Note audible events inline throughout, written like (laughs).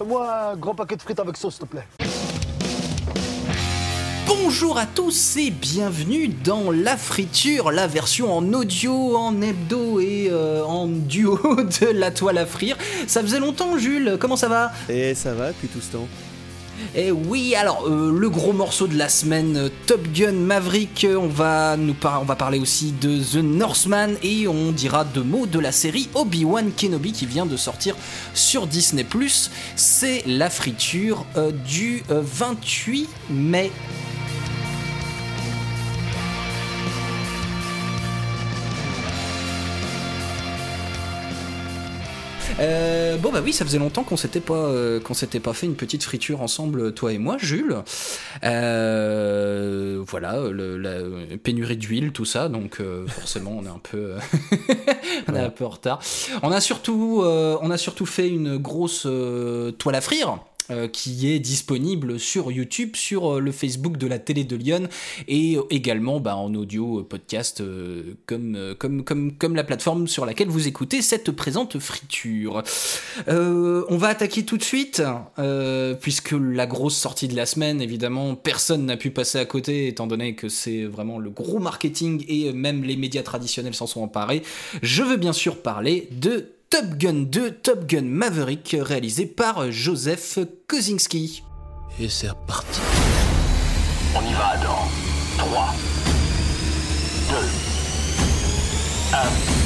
Moi, un grand paquet de frites avec sauce, s'il te plaît. Bonjour à tous et bienvenue dans La Friture, la version en audio, en hebdo et euh, en duo (laughs) de La Toile à Frire. Ça faisait longtemps, Jules, comment ça va? Et ça va depuis tout ce temps et oui, alors euh, le gros morceau de la semaine, euh, Top Gun Maverick, on va nous on va parler aussi de The Northman et on dira deux mots de la série Obi-Wan Kenobi qui vient de sortir sur Disney+. C'est la friture du 28 mai. Euh, bon bah oui, ça faisait longtemps qu'on s'était pas euh, qu'on s'était pas fait une petite friture ensemble, toi et moi, Jules. Euh, voilà, la pénurie d'huile, tout ça, donc forcément on est un peu (laughs) on est un peu en retard. On a surtout on a surtout fait une grosse toile à frire. Euh, qui est disponible sur YouTube, sur euh, le Facebook de la télé de Lyon et euh, également bah, en audio podcast comme, comme, comme, comme la plateforme sur laquelle vous écoutez cette présente friture. on va attaquer tout de suite, puisque la grosse sortie de la semaine, évidemment, personne n'a pu passer à côté, étant donné que c'est vraiment le gros marketing et même les médias traditionnels s'en sont emparés. Je veux bien sûr parler de Top Gun 2, Top Gun Maverick, réalisé par Joseph Kosinski. Et c'est reparti. On y va dans 3, 2, 1.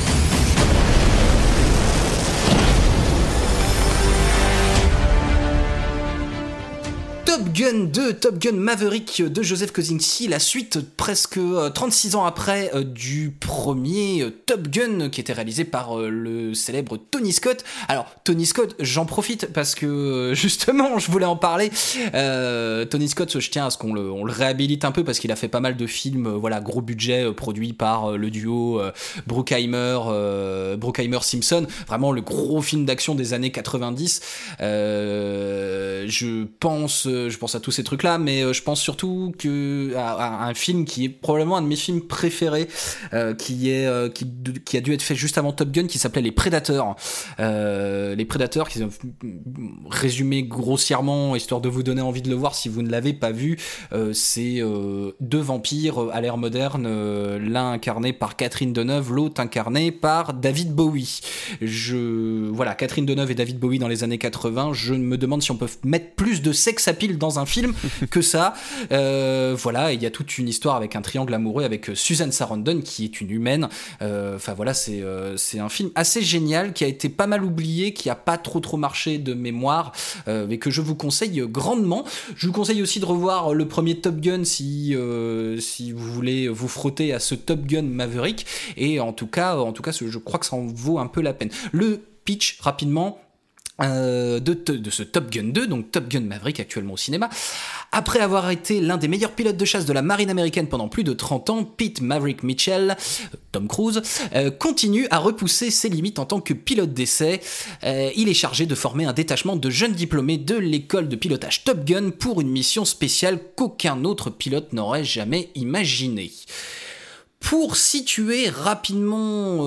Gun 2, Top Gun Maverick de Joseph Kosinski, la suite presque 36 euh, ans après euh, du premier euh, Top Gun qui était réalisé par le célèbre Tony Scott. Alors Tony Scott, j'en profite parce que (laughs) justement je voulais en parler. Tony Scott, je tiens à ce qu'on le, réhabilite un peu parce qu'il a fait pas mal de films, voilà, gros budget produits par le duo Bruckheimer, Bruckheimer Simpson, vraiment le gros film d'action des années 90. je pense je pense à tous ces trucs-là, mais euh, je pense surtout que un film qui est probablement un de mes films préférés, euh, qui est euh, qui, a dû être fait juste avant Top Gun, qui s'appelait Les Prédateurs. les Prédateurs, qui résumé grossièrement, histoire de vous donner envie de le voir si vous ne l'avez pas vu, c'est deux vampires à l'ère moderne, l'un incarné par Catherine Deneuve, l'autre incarné par David Bowie. Je voilà, Catherine Deneuve et David Bowie dans les années 80. Je me demande si on peut mettre plus de sexe à pile dans un film (laughs) que ça. Euh, voilà, il y a toute une histoire avec un triangle amoureux avec euh, Susan Sarandon qui est une humaine. Euh, enfin voilà, c'est c'est un film assez génial qui a été pas mal oublié, qui a pas trop trop marché de mémoire, mais que je vous conseille grandement. Je vous conseille aussi de revoir le premier Top Gun si si vous voulez vous frotter à ce Top Gun Maverick. Et en tout cas, en tout cas, je crois que ça en vaut un peu la peine. Le pitch rapidement euh, de, ce Top Gun 2, donc Top Gun Maverick actuellement au cinéma. Après avoir été l'un des meilleurs pilotes de chasse de la marine américaine pendant plus de 30 ans, Pete Maverick Mitchell, Tom Cruise, euh, continue à repousser ses limites en tant que pilote d'essai. Euh, il est chargé de former un détachement de jeunes diplômés de l'école de pilotage Top Gun pour une mission spéciale qu'aucun autre pilote n'aurait jamais imaginée. Pour situer rapidement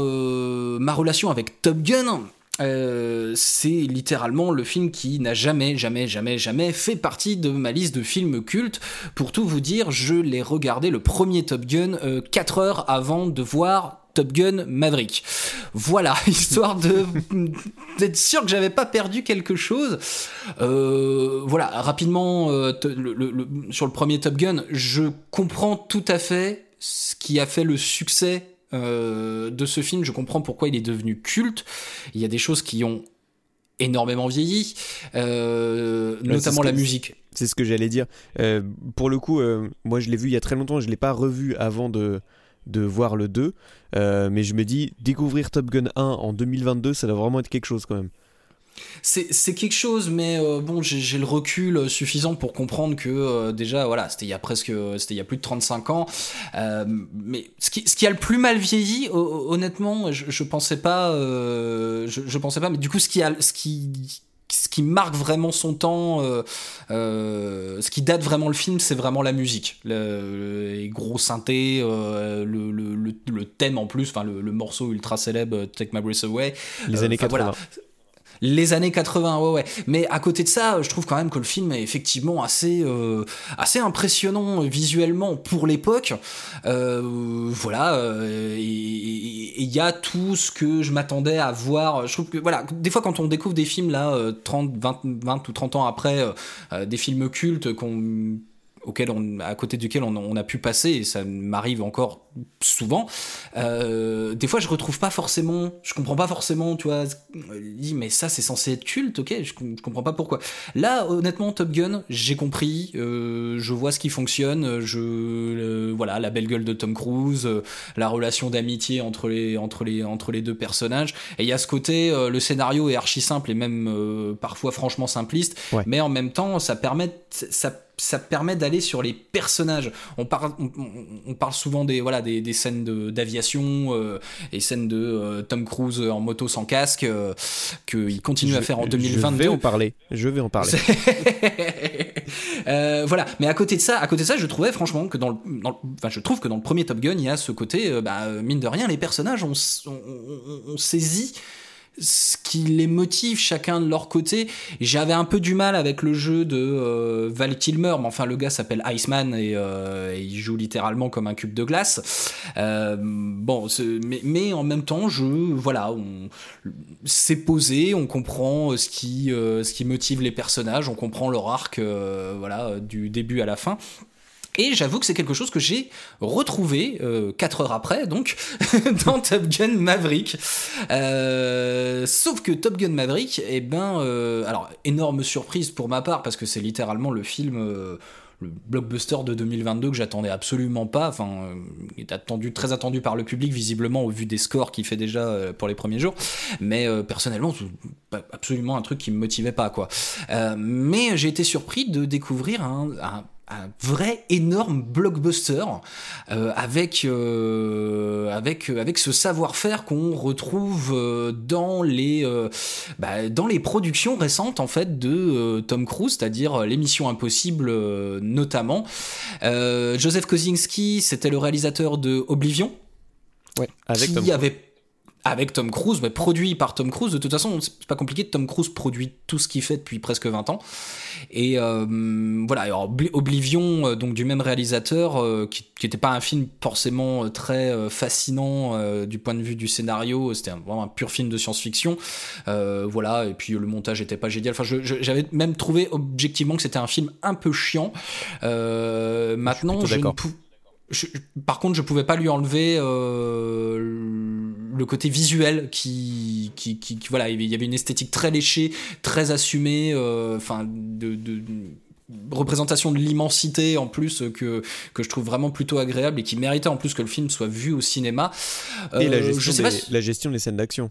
ma relation avec Top Gun, euh, c'est littéralement le film qui n'a jamais, jamais, jamais, jamais fait partie de ma liste de films cultes. Pour tout vous dire, je l'ai regardé le premier Top Gun 4 euh, heures avant de voir Top Gun Maverick. Voilà, (laughs) histoire de d'être sûr que j'avais pas perdu quelque chose. Euh, voilà, rapidement sur le premier Top Gun, je comprends tout à fait ce qui a fait le succès euh, de ce film, je comprends pourquoi il est devenu culte. Il y a des choses qui ont énormément vieilli, euh, notamment la musique. C'est ce que j'allais dire. Euh, pour le coup, moi je l'ai vu il y a très longtemps, je ne l'ai pas revu avant de, de voir le 2, mais je me dis, découvrir Top Gun 1 en 2022, ça doit vraiment être quelque chose quand même. C'est quelque chose, mais euh, bon, j'ai le recul suffisant pour comprendre que euh, déjà, voilà, c'était il y a presque, c'était il y a plus de 35 ans. Euh, mais ce qui, ce qui a le plus mal vieilli, honnêtement, je, je pensais pas, je, pensais pas, mais du coup, ce qui a, ce qui ce qui marque vraiment son temps, ce qui date vraiment le film, c'est vraiment la musique. les gros synthés, le, le, le, thème en plus, enfin le, morceau ultra célèbre Take My Breath Away. Les années 80. Les années 80, ouais, ouais. Mais à côté de ça, je trouve quand même que le film est effectivement assez, euh, assez impressionnant visuellement pour l'époque. Euh, voilà, euh, il y a tout ce que je m'attendais à voir. Je trouve que, voilà, des fois quand on découvre des films là, 30, 20, 20 ou 30 ans après, des films cultes qu'on auquel on, à côté duquel on, on, a pu passer, et ça m'arrive encore souvent, euh, des fois je retrouve pas forcément, je comprends pas forcément, tu vois, dis mais ça c'est censé être culte, ok, je, je, comprends pas pourquoi. Là, honnêtement, Top Gun, j'ai compris, euh, je vois ce qui fonctionne, je, euh, voilà, la belle gueule de Tom Cruise, euh, la relation d'amitié entre les, entre, les, entre les deux personnages, et il y a ce côté, euh, le scénario est archi simple et même parfois franchement simpliste, ouais. mais en même temps, ça permet, ça ça permet d'aller sur les personnages. On parle, on, on parle souvent des, voilà, des, des scènes d'aviation euh, et scènes de euh, Tom Cruise en moto sans casque euh, qu'il continue je, à faire en 2022. Je vais en parler. Je vais en parler. (laughs) euh, voilà. Mais à côté de ça, à côté de ça, je trouvais franchement que dans le, dans le enfin, je trouve que dans le premier Top Gun, il y a ce côté, bah, mine de rien, les personnages, on, on, on saisit ce qui les motive chacun de leur côté. J'avais un peu du mal avec le jeu de euh, Val Kilmer, mais enfin le gars s'appelle Iceman et, euh, il joue littéralement comme un cube de glace. Euh, bon, mais, en même temps, je voilà, on posé, on comprend ce qui ce qui motive les personnages, on comprend leur arc, voilà, du début à la fin. Et j'avoue que c'est quelque chose que j'ai retrouvé euh, 4 heures après, donc, (laughs) dans Top Gun Maverick. Euh, sauf que Top Gun Maverick, eh ben, euh, alors, énorme surprise pour ma part, parce que c'est littéralement le film euh, le blockbuster de 2022 que j'attendais absolument pas. Enfin, est attendu, très attendu par le public, visiblement, au vu des scores qu'il fait déjà pour les premiers jours. Mais euh, personnellement, absolument un truc qui me motivait pas, quoi. Mais j'ai été surpris de découvrir un un vrai énorme blockbuster euh, avec euh, avec avec ce savoir-faire qu'on retrouve euh, dans les bah, dans les productions récentes en fait de Tom Cruise, c'est-à-dire l'émission Impossible notamment. Joseph Kosinski, c'était le réalisateur de Oblivion. Ouais, avec qui Tom avait avec Tom Cruise, mais produit par Tom Cruise. De toute façon, c'est pas compliqué. Tom Cruise produit tout ce qu'il fait depuis presque 20 ans. Et euh, voilà, alors, Oblivion, euh, donc du même réalisateur, euh, qui n'était pas un film forcément très euh, fascinant du point de vue du scénario. C'était vraiment un pur film de science-fiction. Voilà, et puis le montage était pas génial. Enfin, j'avais même trouvé objectivement que c'était un film un peu chiant. maintenant, je, je ne je, par contre, je pouvais pas lui enlever le côté visuel qui, qui, qui, qui, voilà, il y avait une esthétique très léchée, très assumée, enfin, euh, de, de, représentation de l'immensité en plus que, que je trouve vraiment plutôt agréable et qui méritait en plus que le film soit vu au cinéma. Et euh, la, gestion je sais des, pas si... la gestion des scènes d'action.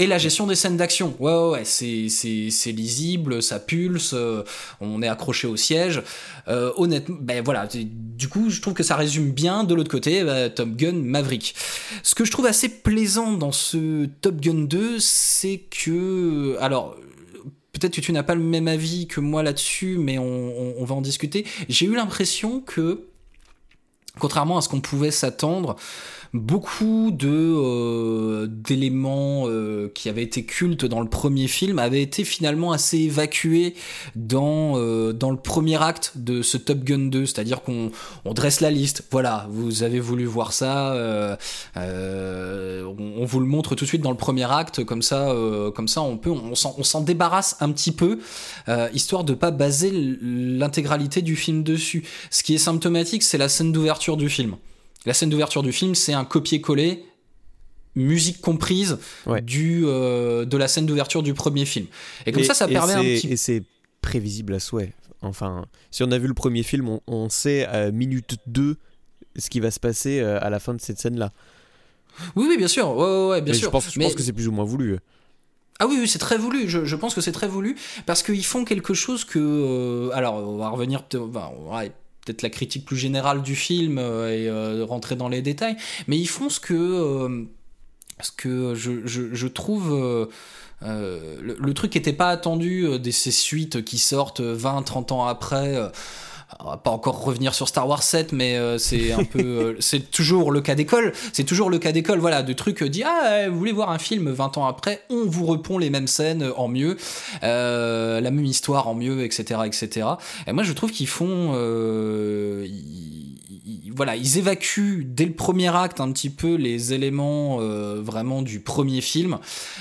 Et la gestion des scènes d'action, ouais, ouais, ouais c'est, lisible, ça pulse, euh, on est accroché au siège. Euh, honnêtement, ben voilà, du coup, je trouve que ça résume bien de l'autre côté bah, Top Gun Maverick. Ce que je trouve assez plaisant dans ce Top Gun 2, c'est que, alors, peut-être que tu n'as pas le même avis que moi là-dessus, mais on va en discuter. J'ai eu l'impression que, contrairement à ce qu'on pouvait s'attendre, beaucoup euh, d'éléments euh, qui avaient été cultes dans le premier film avaient été finalement assez évacués dans euh, le premier acte de ce Top Gun 2 c'est-à-dire qu'on on dresse la liste. Voilà vous avez voulu voir ça on, vous le montre tout de suite dans le premier acte. Comme ça on peut s'en débarrasse un petit peu histoire de pas baser l'intégralité du film dessus. Ce qui est symptomatique c'est la scène d'ouverture du film la scène d'ouverture du film, c'est un copier-coller, musique comprise, ouais. du, euh, de la scène d'ouverture du premier film. Et comme et, ça, ça permet un petit... Et c'est prévisible à souhait. Enfin, si on a vu le premier film, on, on sait à minute 2 ce qui va se passer euh, à la fin de cette scène-là. Oui, oui, bien sûr. Ouais, ouais, ouais bien Mais sûr. Je pense, je Mais... pense que c'est plus ou moins voulu. Ah oui, oui c'est très voulu. Je, je, pense que c'est très voulu parce qu'ils font quelque chose que. Euh, alors, on va revenir. Enfin, on va peut-être la critique plus générale du film euh, et euh, rentrer dans les détails, mais ils font ce que, euh, ce que je, je, trouve... Le, le, truc n'était pas attendu de ces suites qui sortent 20-30 ans après on va pas encore revenir sur Star Wars 7, mais euh, c'est un peu, euh, (laughs) c'est toujours le cas d'école. C'est toujours le cas d'école, voilà, de trucs euh, dit ah vous voulez voir un film 20 ans après, on vous repond les mêmes scènes en mieux, la même histoire en mieux, etc., etc. Et moi je trouve qu'ils font, voilà, ils évacuent dès le premier acte un petit peu les éléments vraiment du premier film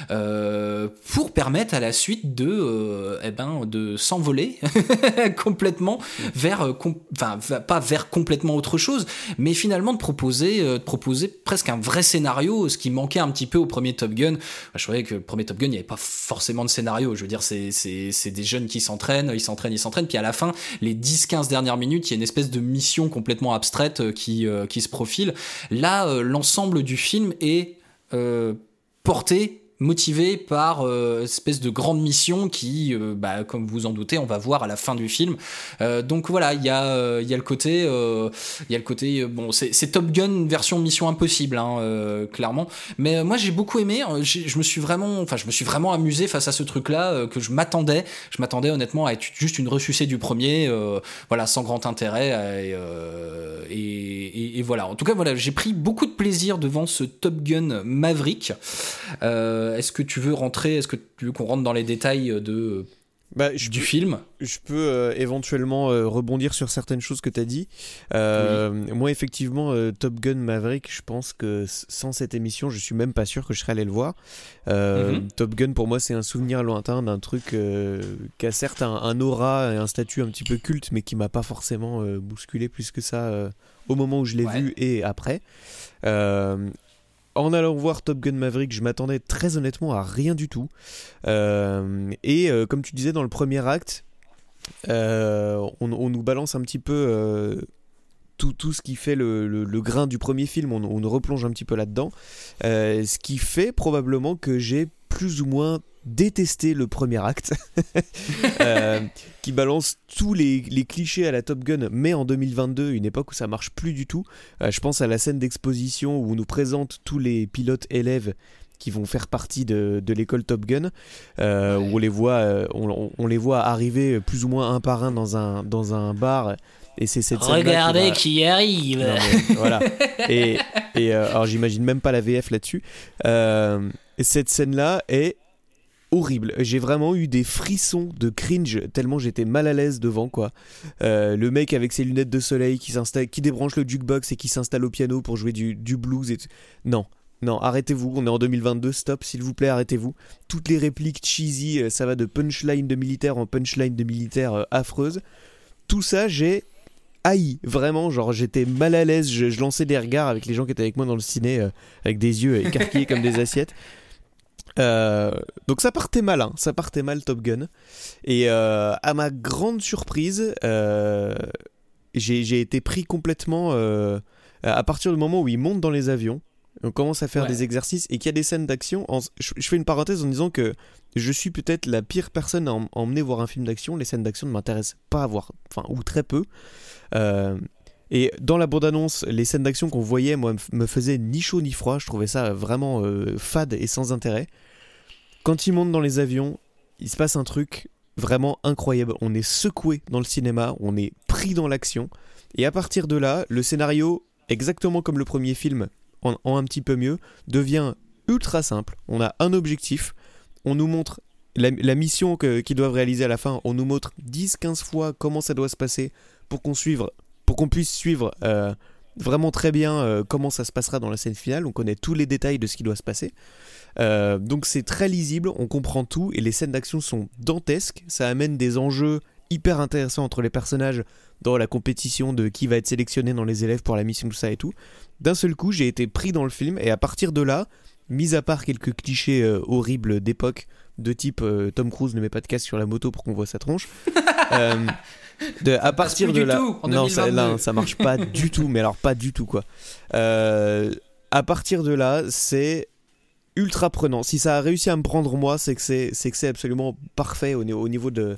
pour permettre à la suite de, eh ben, de s'envoler (laughs) complètement vers euh, enfin pas vers complètement autre chose, mais finalement de proposer, euh, de proposer presque un vrai scénario, ce qui manquait un petit peu au premier Top Gun. je trouvais que le premier Top Gun, il n'y avait pas forcément de scénario. Je veux dire, c'est des jeunes qui s'entraînent, ils s'entraînent, ils s'entraînent, puis à la fin, les 10-15 dernières minutes, il y a une espèce de mission complètement abstraite euh, qui qui se profile. Là, l'ensemble du film est porté motivé par euh, espèce de grande mission qui, euh, bah, comme vous en doutez, on va voir à la fin du film. Euh, donc voilà, il y a, euh, y a le côté, il y a le côté, bon, c'est Top Gun version Mission Impossible, hein, clairement. Mais moi j'ai beaucoup aimé. Je me suis vraiment, enfin, je me suis vraiment amusé face à ce truc-là que je m'attendais. Je m'attendais honnêtement à être juste une ressucée du premier, voilà, sans grand intérêt. Et, voilà. En tout cas, voilà, j'ai pris beaucoup de plaisir devant ce Top Gun Maverick. Euh, euh, est-ce que tu veux rentrer Est-ce que tu veux qu'on rentre dans les détails de bah, du film? Je peux euh, éventuellement euh, rebondir sur certaines choses que tu as dit. Moi, effectivement, Top Gun Maverick, je pense que sans cette émission, je suis même pas sûr que je serais allé le voir. Mhm. Top Gun, pour moi, c'est un souvenir lointain d'un truc qui a certes un, aura et un statut un petit peu culte, mais qui m'a pas forcément bousculé plus que ça au moment où je l'ai vu et après en allant voir Top Gun Maverick, je m'attendais très honnêtement à rien du tout. Euh, et euh, comme tu disais dans le premier acte, euh, on, nous balance un petit peu tout, ce qui fait le, grain du premier film, on, on replonge un petit peu là-dedans. ce qui fait probablement que j'ai plus ou moins détesté le premier acte, (laughs) euh, qui balance tous les, clichés à la Top Gun, mais en 2022, une époque où ça marche plus du tout. Euh, je pense à la scène d'exposition où on nous présente tous les pilotes élèves qui vont faire partie de, l'école Top Gun, euh, où on les, voit, on, les voit arriver plus ou moins un par un dans un, dans un bar. Et c'est cette Regardez qui, arrive. voilà. Et, et alors j'imagine même pas la VF là-dessus. et cette scène-là est horrible. J'ai vraiment eu des frissons de cringe tellement j'étais mal à l'aise devant quoi. Euh, le mec avec ses lunettes de soleil qui débranche le jukebox et qui s'installe au piano pour jouer du, blues et non. Non, arrêtez-vous, on est en 2022, stop, s'il vous plaît, arrêtez-vous. Toutes les répliques cheesy, euh, ça va de punchline de militaire en punchline de militaire euh, affreuse. Tout ça, j'ai haï, vraiment, genre j'étais mal à l'aise, je, lançais des regards avec les gens qui étaient avec moi dans le ciné, avec des yeux écarquillés comme des assiettes. (laughs) Euh, donc ça partait mal, hein. ça partait mal Top Gun. Et euh, à ma grande surprise, euh, j'ai été pris complètement à partir du moment où il monte dans les avions. On commence à faire des exercices et qu'il y a des scènes d'action. Je, fais une parenthèse en disant que je suis peut-être la pire personne à, emmener voir un film d'action. Les scènes d'action ne m'intéressent pas à voir, enfin, ou très peu. Et dans la bande-annonce, les scènes d'action qu'on voyait, moi, me faisaient ni chaud ni froid. Je trouvais ça vraiment fade et sans intérêt. Quand il monte dans les avions, il se passe un truc vraiment incroyable. On est secoué dans le cinéma, on est pris dans l'action. Et à partir de là, le scénario, exactement comme le premier film, en, un petit peu mieux, devient ultra simple. On a un objectif, on nous montre la, mission qu'ils doivent réaliser à la fin, on nous montre 10-15 fois comment ça doit se passer pour qu'on pour qu'on puisse suivre euh, vraiment très bien euh, comment ça se passera dans la scène finale. On connaît tous les détails de ce qui doit se passer. Euh, donc c'est très lisible, on comprend tout et les scènes d'action sont dantesques. Ça amène des enjeux hyper intéressants entre les personnages dans la compétition de qui va être sélectionné dans les élèves pour la mission, tout ça et tout. D'un seul coup, j'ai été pris dans le film et à partir de là, mis à part quelques clichés horribles d'époque, de type euh, Tom Cruise ne met pas de casque sur la moto pour qu'on voit sa tronche. (laughs) de, à partir de là, non, ça, ça marche pas (laughs) du tout, mais alors pas du tout quoi. à partir de là, c'est ultra prenant. Si ça a réussi à me prendre moi, c'est que c'est c'est que c'est absolument parfait au, au niveau de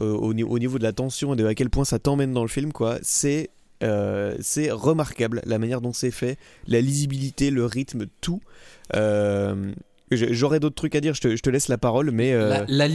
euh, au, au, niveau de la tension et de à quel point ça t'emmène dans le film quoi. C'est euh, c'est remarquable la manière dont c'est fait, la lisibilité, le rythme, tout. Euh, j'aurais d'autres trucs à dire, je te, laisse la parole, mais. La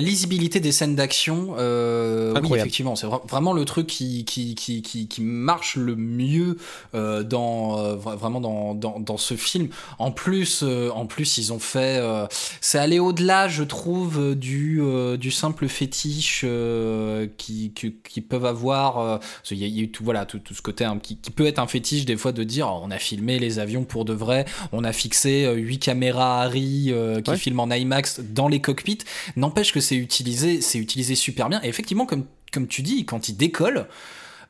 lisibilité des scènes d'action, euh, oui, effectivement, c'est vra- vraiment le truc qui, qui, qui, qui, qui marche le mieux euh, dans, euh, vra- vraiment dans, dans, dans ce film. En plus, euh, en plus, ils ont fait. euh, c'est aller au-delà, je trouve, du, euh, du simple fétiche euh, qui, qui, qui peuvent avoir. euh, qu'il y a, il y a eu tout, voilà, tout, tout ce côté hein, qui, qui peut être un fétiche des fois de dire oh, on a filmé les avions pour de vrai, on a fixé huit caméras Harry euh, qui Ouais. filment en IMAX dans les cockpits. N'empêche que c'est utilisé, c'est utilisé super bien. Et effectivement, comme, comme tu dis, quand il décolle,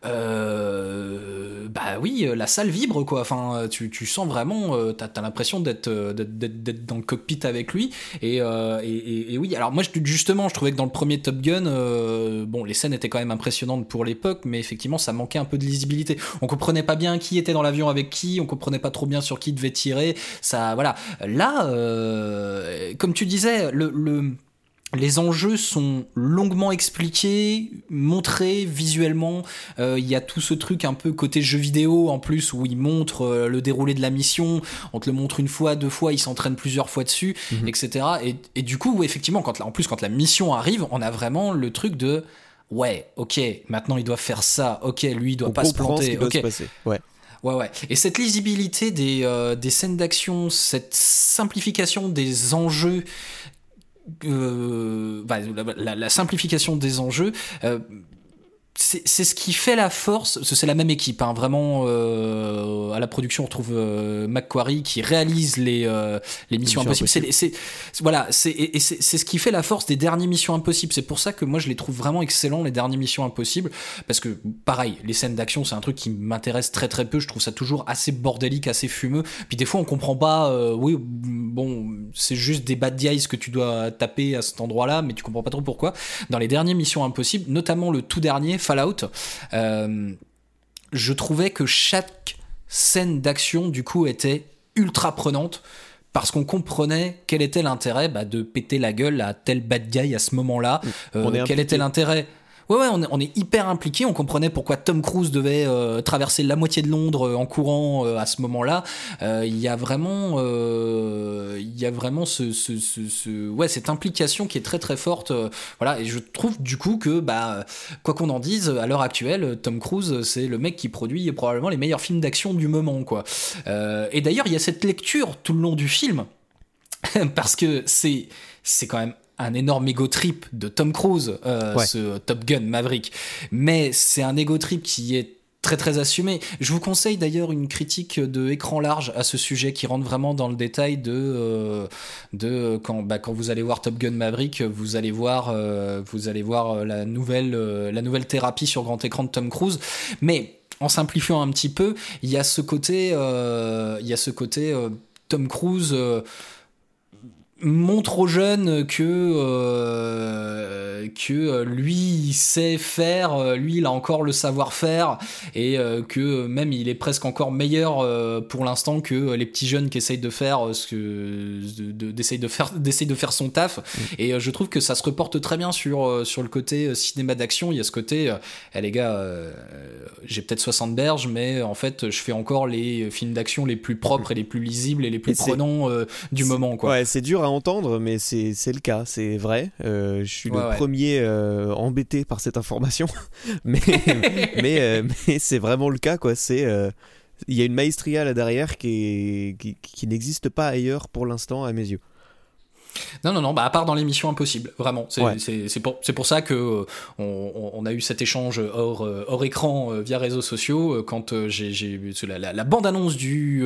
euh, bah oui, la salle vibre quoi. Enfin, tu, tu sens vraiment, euh, t'as as, l'impression d'être euh, d'être- dans le cockpit avec lui. Et, euh, et, oui, alors moi justement, je trouvais que dans le premier Top Gun, bon, les scènes étaient quand même impressionnantes pour l'époque, mais effectivement, ça manquait un peu de lisibilité. On comprenait pas bien qui était dans l'avion avec qui, on comprenait pas trop bien sur qui devait tirer. Ça, voilà. Là, comme tu disais, le les enjeux sont longuement expliqués, montrés visuellement. Euh, Il y a tout ce truc un peu côté jeu vidéo en plus où il montre euh, le déroulé de la mission. On te le montre une fois, deux fois, il s'entraîne plusieurs fois dessus, etc. Et, et du coup, effectivement, quand en plus quand la mission arrive, on a vraiment le truc de ouais, ok, maintenant il doit faire ça. Ok, lui il doit On pas se comprend ce planter. qui doit Ok, se passer. Ouais. Ouais, ouais. Et cette lisibilité des, euh, des scènes d'action, cette simplification des enjeux, euh, bah, la, la- simplification des enjeux, euh, c'est c'est ce qui fait la force. ce- C'est la même équipe, hein, vraiment. euh, à la production, on retrouve euh, Macquarie qui réalise les, euh, les missions Missions impossibles. C'est voilà, c'est et et c'est c'est ce qui fait la force des dernières missions impossibles. C'est pour ça que moi je les trouve vraiment excellents les dernières missions impossibles parce que pareil, les scènes d'action c'est un truc qui m'intéresse très très peu. Je trouve ça toujours assez bordélique, assez fumeux. Puis des fois on comprend pas. euh, oui, bon, c'est juste des bad guys que tu dois taper à cet endroit-là, mais tu comprends pas trop pourquoi. Dans les dernières missions impossibles, notamment le tout dernier Fallout, euh, je trouvais que chaque scène d'action du coup était ultra prenante parce qu'on comprenait quel était l'intérêt bah, de péter la gueule à tel bad guy à ce moment-là. Euh, quel impliqué. était l'intérêt Ouais, ouais, on est, hyper impliqué. On comprenait pourquoi Tom Cruise devait euh, traverser la moitié de Londres euh, en courant euh, à ce moment-là. Il y a vraiment, il y a vraiment ce, ce, ce, ce- ouais, cette implication qui est très très forte. voilà, et je trouve du coup que, bah, quoi qu'on en dise, à l'heure actuelle, Tom Cruise, c'est le mec qui produit probablement les meilleurs films d'action du moment, quoi. Et d'ailleurs, il y a cette lecture tout le long du film (laughs) parce que c'est c'est quand même un énorme ego trip de Tom Cruise, euh, Ouais. ce Top Gun Maverick. Mais c'est un ego trip qui est très très assumé. Je vous conseille d'ailleurs une critique de écran large à ce sujet qui rentre vraiment dans le détail de euh, de quand bah, quand vous allez voir Top Gun Maverick, vous allez voir euh, vous allez voir la nouvelle euh, la nouvelle thérapie sur grand écran de Tom Cruise. Mais en simplifiant un petit peu, il y a ce côté il y a ce côté Tom Cruise montre aux jeunes que euh, que lui il sait faire, lui il a encore le savoir-faire et euh, que même il est presque encore meilleur euh, pour l'instant que les petits jeunes qui essayent de faire euh, ce que de- de- d'essayer de faire d'essayer de faire son taf. Et euh, je trouve que ça se reporte très bien sur euh, sur le côté cinéma d'action, il y a ce côté euh, eh, les gars euh, j'ai peut-être 60 berges mais en fait je fais encore les films d'action les plus propres et les plus lisibles et les plus Et prenants euh, du moment quoi. Ouais, c'est dur à entendre, mais c'est c'est le cas, c'est vrai. Euh, je suis Ouais, le ouais. premier euh, embêté par cette information, (laughs) mais (laughs) mais, euh, mais c'est vraiment le cas, quoi. C'est il y a une maestria là derrière qui est- qui, qui n'existe pas ailleurs pour l'instant à mes yeux. Non, non, non, bah à part dans l'émission Impossible, vraiment. C'est Ouais. pour, pour ça que euh, on, on- a eu cet échange hors, euh, hors écran euh, via réseaux sociaux euh, quand j'ai la, la, la bande-annonce du,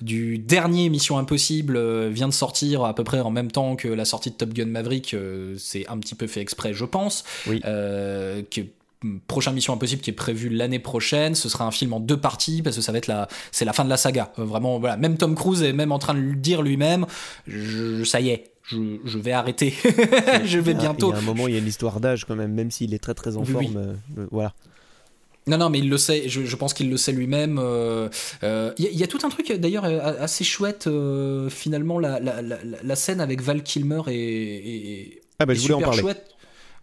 du dernier Mission Impossible vient de sortir à peu près en même temps que la sortie de Top Gun Maverick. c'est un petit peu fait exprès, je pense. Oui. Que prochain Mission Impossible qui est prévu l'année prochaine ce sera un film en deux parties parce que ça va être la c'est la fin de la saga Euh, vraiment voilà même Tom Cruise est même en train de le dire lui-même je, ça y est je, je vais arrêter (laughs) je vais bientôt Il y a un moment, il y a une histoire d'âge quand même, même s'il est très très en Oui, forme. euh, euh, voilà. Non, non, mais il le sait. Je, je pense qu'il le sait lui-même. euh, euh, Il y, a- il y a tout un truc d'ailleurs assez chouette. finalement, la, la, la, la scène avec Val Kilmer est- Ah bah je voulais en parler. chouette.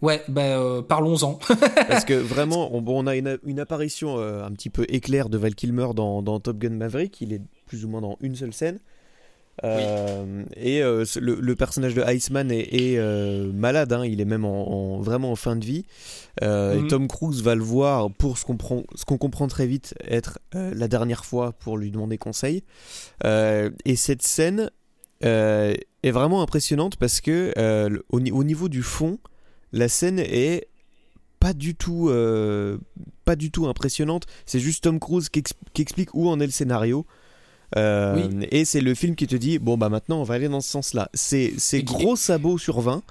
Ouais, bah euh, parlons-en. (laughs) Parce que vraiment, on, bon, on a une, une apparition euh, un petit peu éclair de Val Kilmer dans, dans Top Gun Maverick. Il est plus ou moins dans une seule scène. Euh, et euh, le, le personnage de Iceman est, est, euh, malade, hein, il est même en, en- vraiment en fin de vie. Euh, Mhm. Et Tom Cruise va le voir pour ce qu'on prend- ce qu'on comprend très vite être euh, la dernière fois pour lui demander conseil. Euh, et cette scène euh, est vraiment impressionnante parce que euh, au niveau du fond, la scène est pas du tout, euh, pas du tout impressionnante. C'est juste Tom Cruise qui, ex- qui explique où en est le scénario. Euh, Et c'est le film qui te dit bon bah maintenant on va aller dans ce sens-là. C'est gros sabots sur 20.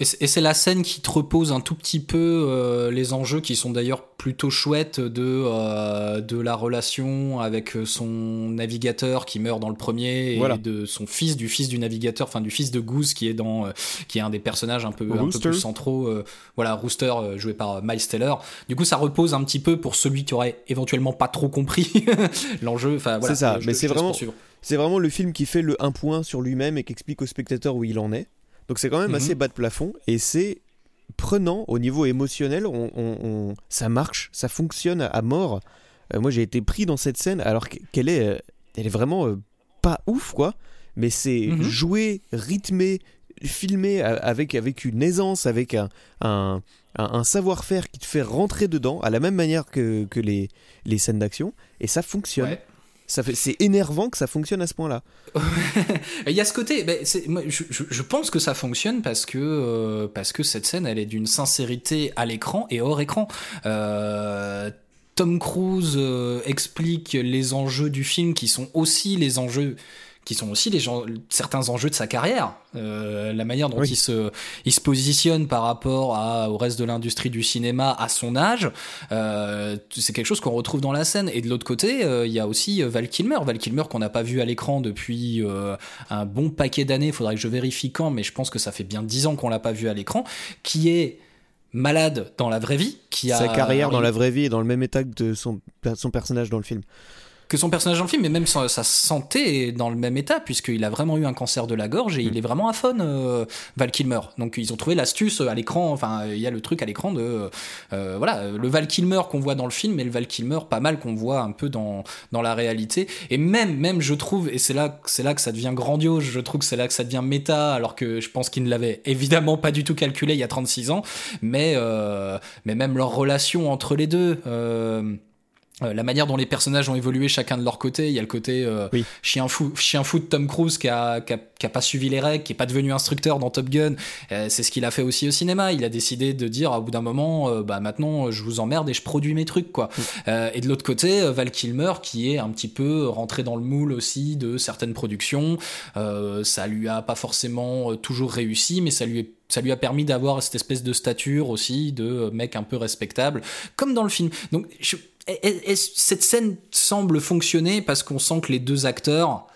Et c'est la scène qui te repose un tout petit peu euh, les enjeux qui sont d'ailleurs plutôt chouettes de, euh, de la relation avec son navigateur qui meurt dans le premier et Voilà. de son fils, du fils du navigateur, enfin du fils de Goose qui est dans euh, qui est un des personnages un peu, un peu Rooster. plus centraux. voilà, Rooster joué par Miles Teller. Du coup, ça repose un petit peu pour celui qui aurait éventuellement pas trop compris (laughs) l'enjeu. Enfin voilà. C'est ça, mais c'est vraiment-. C'est vraiment le film qui fait le un point sur lui-même et qui explique au spectateur où il en est. Donc c'est quand même Mhm. assez bas de plafond et c'est prenant au niveau émotionnel. On, on- on- ça marche, ça fonctionne à mort. Euh, moi j'ai été pris dans cette scène alors qu- qu'elle est, euh, elle est vraiment euh, pas ouf quoi. Mais c'est Mhm. joué, rythmé, filmé avec, avec une aisance, avec un, un, un- un savoir-faire qui te fait rentrer dedans à la même manière que, que les, les scènes d'action et ça fonctionne. Ouais. Ça fait, c'est énervant que ça fonctionne à ce point-là. (laughs) Il y a ce côté, ben, moi, je pense que ça fonctionne parce que, euh, parce que cette scène, elle est d'une sincérité à l'écran et hors écran. Euh, Tom Cruise euh, explique les enjeux du film qui sont aussi les enjeux qui sont aussi les gens, certains enjeux de sa carrière, Euh, la manière dont Oui. il, se, il se positionne par rapport à, au reste de l'industrie du cinéma à son âge, euh, c'est quelque chose qu'on retrouve dans la scène. Et de l'autre côté, euh, il y a aussi Val Kilmer, Val Kilmer qu'on n'a pas vu à l'écran depuis un bon paquet d'années. Il faudrait que je vérifie quand, mais je pense que ça fait bien dix ans qu'on l'a pas vu à l'écran, qui est malade dans la vraie vie, qui a Sa carrière dans la vraie vie est dans le même état que de son, son personnage dans le film. Que son personnage dans le film, mais même sa, sa santé est dans le même état, puisqu'il a vraiment eu un cancer de la gorge et il est vraiment aphone, euh, Val Kilmer. Donc ils ont trouvé l'astuce à l'écran, enfin il y a le truc à l'écran de, euh, voilà, le Val Kilmer qu'on voit dans le film et le Val Kilmer pas mal qu'on voit un peu dans, dans la réalité. Et même, même je trouve, et c'est là, c'est là que ça devient grandiose, je trouve que c'est là que ça devient méta, alors que je pense qu'il ne l'avait évidemment pas du tout calculé il y a 36 ans, mais, euh, mais même leur relation entre les deux. euh, euh, la manière dont les personnages ont évolué chacun de leur côté, il y a le côté euh, Oui. chien, fou, chien fou de Tom Cruise qui a, qui, a, qui a pas suivi les règles, qui est pas devenu instructeur dans Top Gun. Euh, c'est ce qu'il a fait aussi au cinéma. Il a décidé de dire au bout d'un moment, euh, bah maintenant je vous emmerde et je produis mes trucs quoi. Euh, et de l'autre côté, euh, Val Kilmer qui est un petit peu rentré dans le moule aussi de certaines productions. Euh, ça lui a pas forcément euh, toujours réussi, mais ça lui est ça lui a permis d'avoir cette espèce de stature aussi de euh, mec un peu respectable, comme dans le film. Donc, je- et- et- et cette scène semble fonctionner parce qu'on sent que les deux acteurs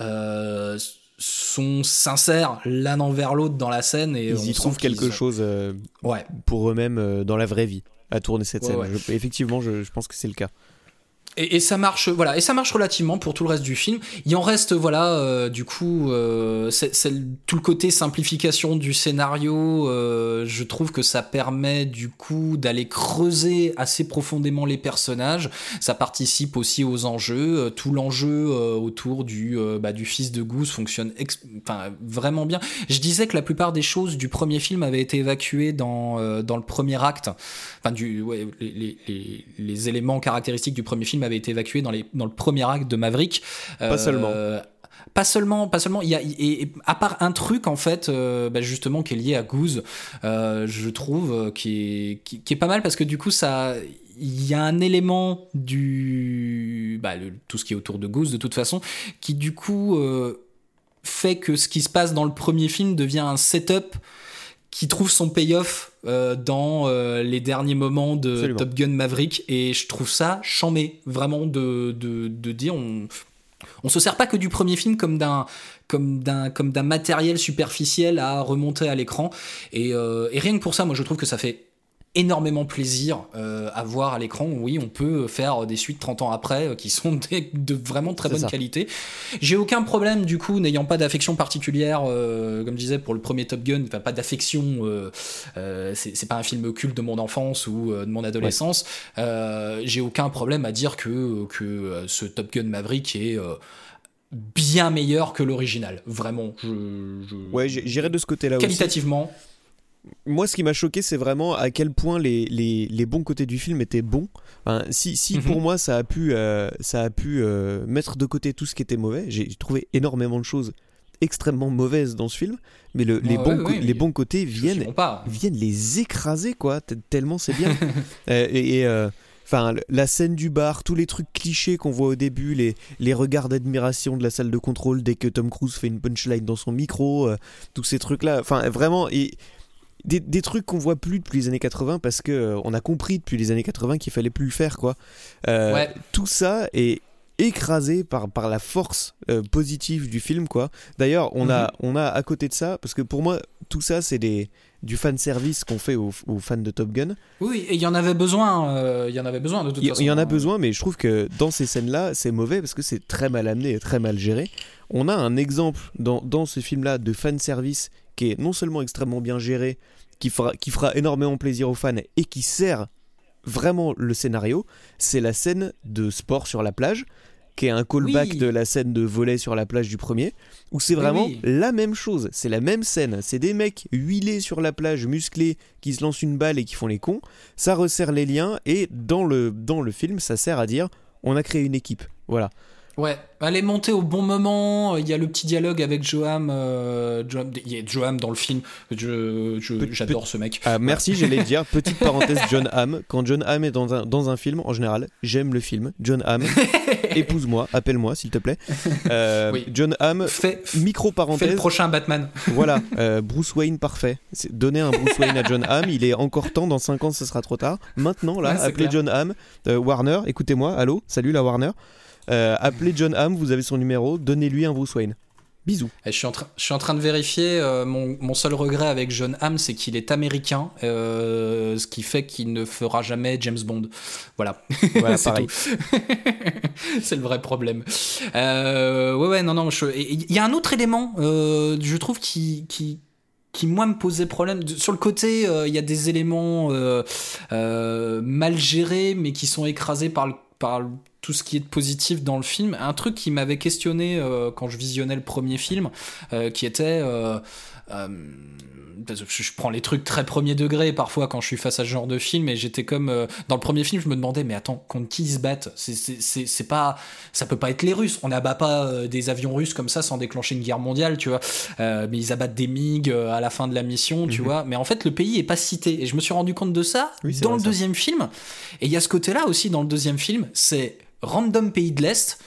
euh, sont sincères l'un envers l'autre dans la scène et on Ils y trouvent quelque chose euh, Ouais. pour eux-mêmes euh, dans la vraie vie à tourner cette Ouais, scène. ouais. Je- effectivement, je, je pense que c'est le cas. Et, et ça marche, voilà, et ça marche relativement pour tout le reste du film. Il en reste, voilà, euh, du coup, euh, c'est le- tout le côté simplification du scénario. euh, je trouve que ça permet du coup d'aller creuser assez profondément les personnages. Ça participe aussi aux enjeux. Euh, Tout l'enjeu euh, autour du, euh, bah, du fils de Goose fonctionne, enfin, vraiment bien. Je disais que la plupart des choses du premier film avaient été évacuées dans dans le premier acte. Enfin, du, ouais, les, les, les éléments caractéristiques du premier film avaient été évacués dans, les, dans le premier acte de Maverick. Pas seulement. Pas seulement, pas seulement. Il y a, et, et à part un truc en fait, euh, bah, justement qui est lié à Goose, euh, je trouve euh, qui est, qui, qui est pas mal parce que du coup ça, il y a un élément du, bah, le- tout ce qui est autour de Goose de toute façon, qui du coup euh, fait que ce qui se passe dans le premier film devient un setup qui trouve son payoff euh, dans euh, les derniers moments de Absolument. Top Gun Maverick et je trouve ça chambé vraiment de, de, de dire on on se sert pas que du premier film comme d'un comme d'un comme d'un matériel superficiel à remonter à l'écran et, euh, et rien que pour ça moi je trouve que ça fait énormément plaisir euh, à voir à l'écran oui on peut faire des suites 30 ans après euh, qui sont des- de vraiment très bonne ça. qualité j'ai aucun problème du coup n'ayant pas d'affection particulière euh, comme je disais pour le premier Top Gun enfin pas d'affection euh, euh, c'est c'est pas un film culte de mon enfance ou euh, de mon adolescence euh, j'ai aucun problème à dire que que ce Top Gun Maverick est euh, bien meilleur que l'original. Vraiment, je, je- Ouais, j'irais de ce côté-là aussi. qualitativement. Moi, ce qui m'a choqué, c'est vraiment à quel point les, les, les bons côtés du film étaient bons. Enfin, si si Mhm. pour moi, ça a pu, euh, ça a pu euh, mettre de côté tout ce qui était mauvais, j'ai trouvé énormément de choses extrêmement mauvaises dans ce film, mais le- les, bons, ouais, co- ouais, les bons côtés viennent pas. viennent les écraser quoi tellement c'est bien (laughs) Euh, et et, enfin la scène du bar tous les trucs clichés qu'on voit au début les, les regards d'admiration de la salle de contrôle dès que Tom Cruise fait une punchline dans son micro euh, tous ces trucs là enfin vraiment et des, des trucs qu'on voit plus depuis les années 80 parce que euh, on a compris depuis les années 80 qu'il fallait plus le faire quoi Euh, Ouais. tout ça est écrasé par, par la force euh, positive du film quoi d'ailleurs on, a, on a à côté de ça parce que pour moi tout ça c'est des du fan service qu'on fait aux, aux fans de Top Gun Oui, et il y en avait besoin. euh, Il y en avait besoin de toute il façon. il y en a besoin mais je trouve que dans ces scènes là c'est mauvais parce que c'est très mal amené et très mal géré on a un exemple dans, dans ce film là de fan service qui est non seulement extrêmement bien géré qui fera, qui fera énormément plaisir aux fans et qui sert vraiment le scénario c'est la scène de sport sur la plage qui est un callback Oui. de la scène de volet sur la plage du premier, où c'est vraiment oui. la même chose, c'est la même scène, c'est des mecs huilés sur la plage, musclés, qui se lancent une balle et qui font les cons, ça resserre les liens, et dans le, dans le film, ça sert à dire, on a créé une équipe, voilà. Ouais, elle est montée au bon moment. Il y a le petit dialogue avec Joam. euh, Joam- il y a Joam dans le film. Je, je- Pe- j'adore ce mec. Ah, merci, j'allais dire, petite parenthèse John Hamm, quand John Hamm est dans un, dans un film, en général, j'aime le film, John Hamm, (laughs) épouse-moi, appelle-moi s'il te plaît. Euh, Oui. John Hamm, Fais, fais micro le parenthèse, prochain Batman. Voilà, euh, Bruce Wayne parfait. C'est- Donner un Bruce Wayne à John Hamm, il est encore temps, dans 5 ans ce sera trop tard. Maintenant, là, Ouais, appelez clair. John Hamm, euh, Warner, écoutez-moi, allô, salut la Warner. Euh, appelez John Hamm, vous avez son numéro, donnez-lui un Bruce Wayne. Bisous. Et je, suis en train, je suis en train de vérifier. euh, mon, mon seul regret avec John Hamm, c'est qu'il est américain, euh, ce qui fait qu'il ne fera jamais James Bond. Voilà. Voilà, (laughs) c'est tout. (laughs) c'est le vrai problème. Euh, ouais, ouais, non, non. Il y a un autre élément, je trouve, qui. qui qui moi me posait problème sur le côté euh, il y a des éléments euh, euh, mal gérés mais qui sont écrasés par le- par le- tout ce qui est de positif dans le film. Un truc qui m'avait questionné euh, quand je visionnais le premier film euh, qui était euh, je prends les trucs très premier degré parfois quand je suis face à ce genre de film et j'étais comme euh, dans le premier film je me demandais mais attends contre qui ils se battent? C'est pas ça peut pas être les Russes. On n'abat pas euh, des avions russes comme ça sans déclencher une guerre mondiale tu vois. Euh, mais ils abattent des MiG à la fin de la mission tu Mhm. vois. Mais en fait le pays est pas cité. Et je me suis rendu compte de ça Oui, dans vrai, le ça. deuxième film. Et il y a ce côté là aussi dans le deuxième film c'est random pays de l'Est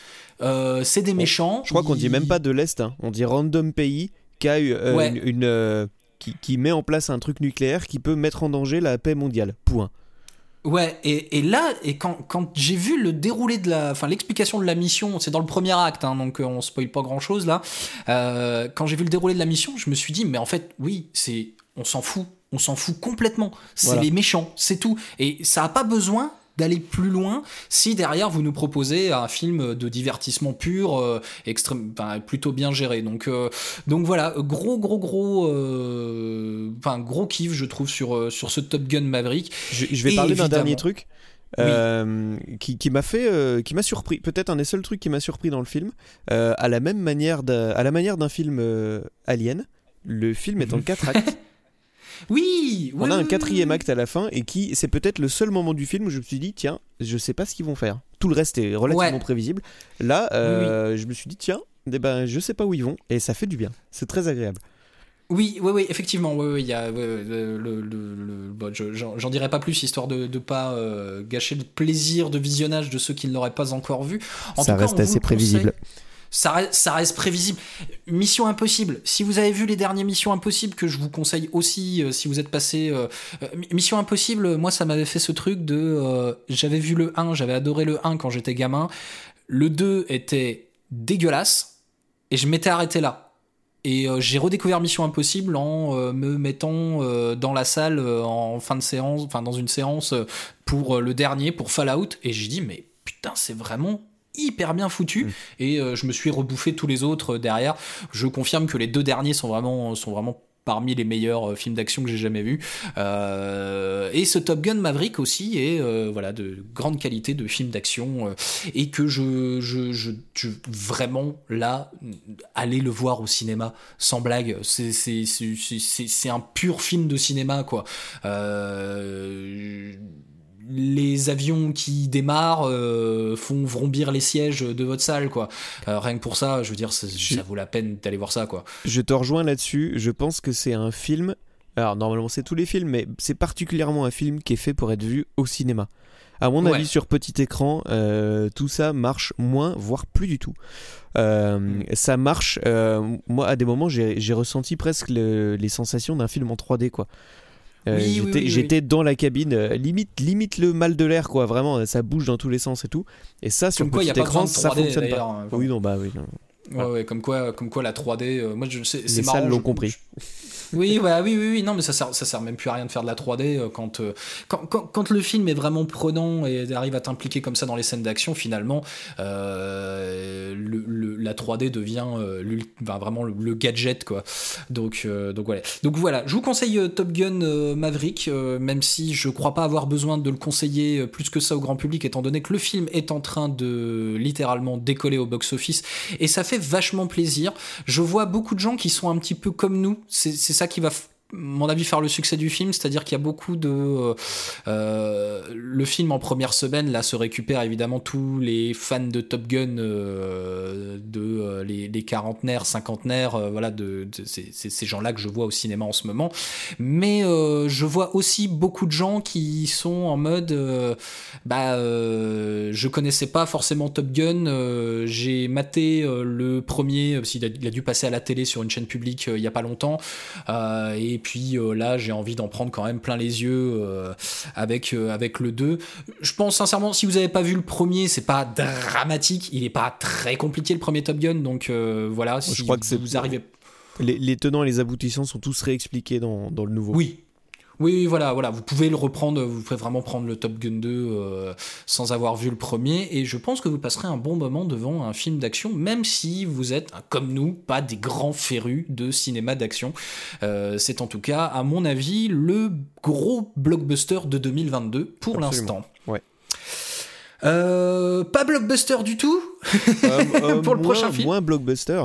euh, c'est des méchants Je crois qu'on dit ils- même pas de l'Est, hein. on dit random pays qui, a eu, euh, Ouais. une, une, euh, qui, qui met en place un truc nucléaire qui peut mettre en danger la paix mondiale. Point. Ouais, et, et là, et quand, quand j'ai vu le déroulé de la, enfin l'explication de la mission, c'est dans le premier acte, hein, donc on spoil pas grand chose là. Quand j'ai vu le déroulé de la mission, je me suis dit, mais en fait, oui, c'est, on s'en fout, on s'en fout complètement. C'est Voilà. les méchants, c'est tout. Et ça a pas besoin d'aller plus loin si derrière vous nous proposez un film de divertissement pur, euh, extrême, plutôt bien géré. Donc, euh, donc voilà, gros, gros, gros, euh, enfin gros kiff je trouve sur sur ce Top Gun Maverick. Je, je vais Et parler d'un dernier truc euh, qui, qui m'a fait, euh, qui m'a surpris. Peut-être un des seuls trucs qui m'a surpris dans le film. Euh, à la même manière, d'un- à la manière d'un film Alien, le film est en (laughs) quatre actes. Oui, On a un quatrième acte à la fin et qui, c'est peut-être le seul moment du film où je me suis dit, tiens, je sais pas ce qu'ils vont faire. Tout le reste est relativement Ouais. prévisible. Là, euh, je me suis dit, tiens, eh ben, je sais pas où ils vont et ça fait du bien. C'est très agréable. Oui, oui, oui, effectivement, oui, oui, il y a le, le- le- le- bon, je- j'en dirai pas plus histoire de ne pas euh, gâcher le plaisir de visionnage de ceux qui ne l'auraient pas encore vu. En ça tout reste assez le prévisible. conseille. Ça reste, ça reste prévisible. Mission Impossible. Si vous avez vu les dernières Missions Impossibles, que je vous conseille aussi, euh, si vous êtes passé. euh, euh, Mission Impossible, moi, ça m'avait fait ce truc de. euh, j'avais vu le 1, j'avais adoré le 1 quand j'étais gamin. Le 2 était dégueulasse. Et je m'étais arrêté là. Et euh, j'ai redécouvert Mission Impossible en euh, me mettant euh, dans la salle euh, en fin de séance, enfin dans une séance euh, pour euh, le dernier, pour Fallout. Et j'ai dit, mais putain, c'est vraiment hyper bien foutu. Mm. Et euh, je me suis rebouffé tous les autres euh, derrière. Je confirme que les deux derniers sont vraiment, sont vraiment parmi les meilleurs films d'action que j'ai jamais vus. et ce Top Gun Maverick aussi est voilà de grande qualité de film d'action et que je, je, je, je, vraiment là aller le voir au cinéma sans blague. C'est c'est c'est un pur film de cinéma quoi. Les avions qui démarrent euh, font vrombir les sièges de votre salle quoi. Euh, rien que pour ça, je veux dire, ça, vaut la peine d'aller voir ça quoi. Je te rejoins là-dessus. Je pense que c'est un film. Alors normalement c'est tous les films, mais c'est particulièrement un film qui est fait pour être vu au cinéma. À mon avis, sur petit écran, euh, tout ça marche moins, voire plus du tout. Mm. Ça marche. moi, à des moments, j'ai ressenti presque les sensations d'un film en 3D, quoi. Euh, j'étais dans la cabine, euh, limite, limite le mal de l'air, quoi. Vraiment, ça bouge dans tous les sens et tout. Et ça, sur comme petit écran, ça fonctionne pas. Hein, oui, non, bah oui. Ouais, ouais, comme quoi, comme quoi la 3D, euh, moi je sais, c'est marrant. l'ont compris. Oui, oui, oui, oui, non, mais ça sert, ça sert même plus à rien de faire de la 3D euh, quand, euh, quand, quand, le film est vraiment prenant et arrive à t'impliquer comme ça dans les scènes d'action. Finalement, euh, la 3D devient vraiment le, gadget, quoi. Donc, donc voilà. Donc voilà, je vous conseille Top Gun Maverick, même si je crois pas avoir besoin de le conseiller plus que ça au grand public, étant donné que le film est en train de littéralement décoller au box-office et ça fait vachement plaisir. Je vois beaucoup de gens qui sont un petit peu comme nous. Ça qui va mon avis, faire le succès du film, c'est-à-dire qu'il y a beaucoup de... Euh, euh, le film en première semaine, là, se récupère évidemment tous les fans de Top Gun, euh, de les, quarantenaires, cinquantenaires, voilà, de, ces gens-là que je vois au cinéma en ce moment. Mais je vois aussi beaucoup de gens qui sont en mode, bah, je connaissais pas forcément Top Gun, j'ai maté le premier, qu'il a, a, dû passer à la télé sur une chaîne publique il y a pas longtemps, et et puis euh, là, j'ai envie d'en prendre quand même plein les yeux euh, avec, euh, avec le 2. Je pense sincèrement, si vous n'avez pas vu le premier, c'est pas dramatique. Il n'est pas très compliqué le premier Top Gun. Donc voilà, si je crois que vous arrivez. Les, les, tenants et les aboutissants sont tous réexpliqués dans, dans le nouveau. Oui, oui, voilà, voilà, vous pouvez le reprendre, vous pouvez vraiment prendre le Top Gun 2 euh, sans avoir vu le premier, et je pense que vous passerez un bon moment devant un film d'action, même si vous êtes, comme nous, pas des grands férus de cinéma d'action. Euh, c'est en tout cas, à mon avis, le gros blockbuster de 2022 pour l'instant. Ouais. Euh, pas blockbuster du tout (laughs) pour le prochain film. Moins blockbuster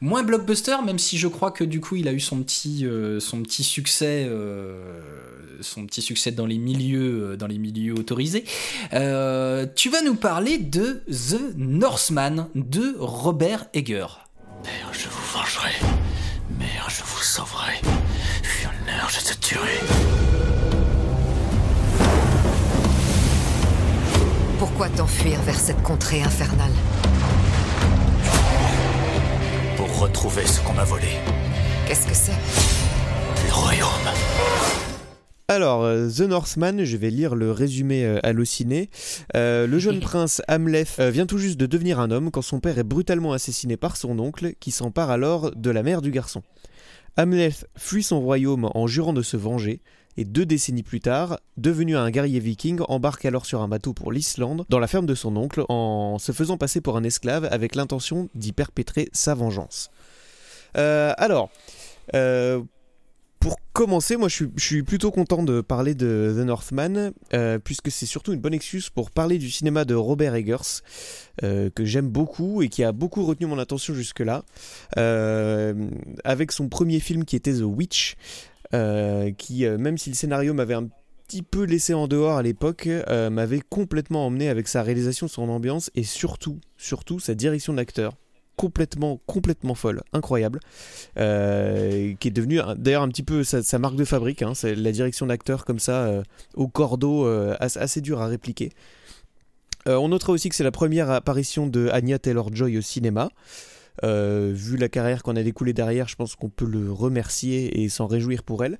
moins blockbuster, même si je crois que du coup il a eu son petit, euh, son petit succès, euh, son petit succès dans les milieux, euh, dans les milieux autorisés. tu vas nous parler de The Northman de Robert Egger. Mère, je vous vengerai. Mère, je vous sauverai. Fjolner, je te tuerai. Pourquoi t'enfuir vers cette contrée infernale? Retrouver ce qu'on m'a volé. Qu'est-ce que c'est? Le royaume. Alors, euh, The Northman, je vais lire le résumé euh, halluciné. Euh, le jeune (laughs) prince Hamleth vient tout juste de devenir un homme quand son père est brutalement assassiné par son oncle, qui s'empare alors de la mère du garçon. Hamleth fuit son royaume en jurant de se venger, et deux décennies plus tard, devenu un guerrier viking, embarque alors sur un bateau pour l'Islande, dans la ferme de son oncle, en se faisant passer pour un esclave avec l'intention d'y perpétrer sa vengeance. Euh, alors, euh, pour commencer, moi je suis, plutôt content de parler de The Northman, euh, puisque c'est surtout une bonne excuse pour parler du cinéma de Robert Eggers, que j'aime beaucoup et qui a beaucoup retenu mon attention jusque-là, avec son premier film qui était The Witch, euh, qui, euh, même si le scénario m'avait un petit peu laissé en dehors à l'époque, euh, m'avait complètement emmené avec sa réalisation, son ambiance et surtout, surtout sa direction d'acteur complètement, complètement folle, incroyable, qui est devenue d'ailleurs un petit peu sa, marque de fabrique. Hein, c'est la direction d'acteur comme ça, au cordeau, assez, dur à répliquer. on notera aussi que c'est la première apparition de Anya Taylor-Joy au cinéma. Euh, vu la carrière qu'on a découlée derrière, je pense qu'on peut le remercier et s'en réjouir pour elle.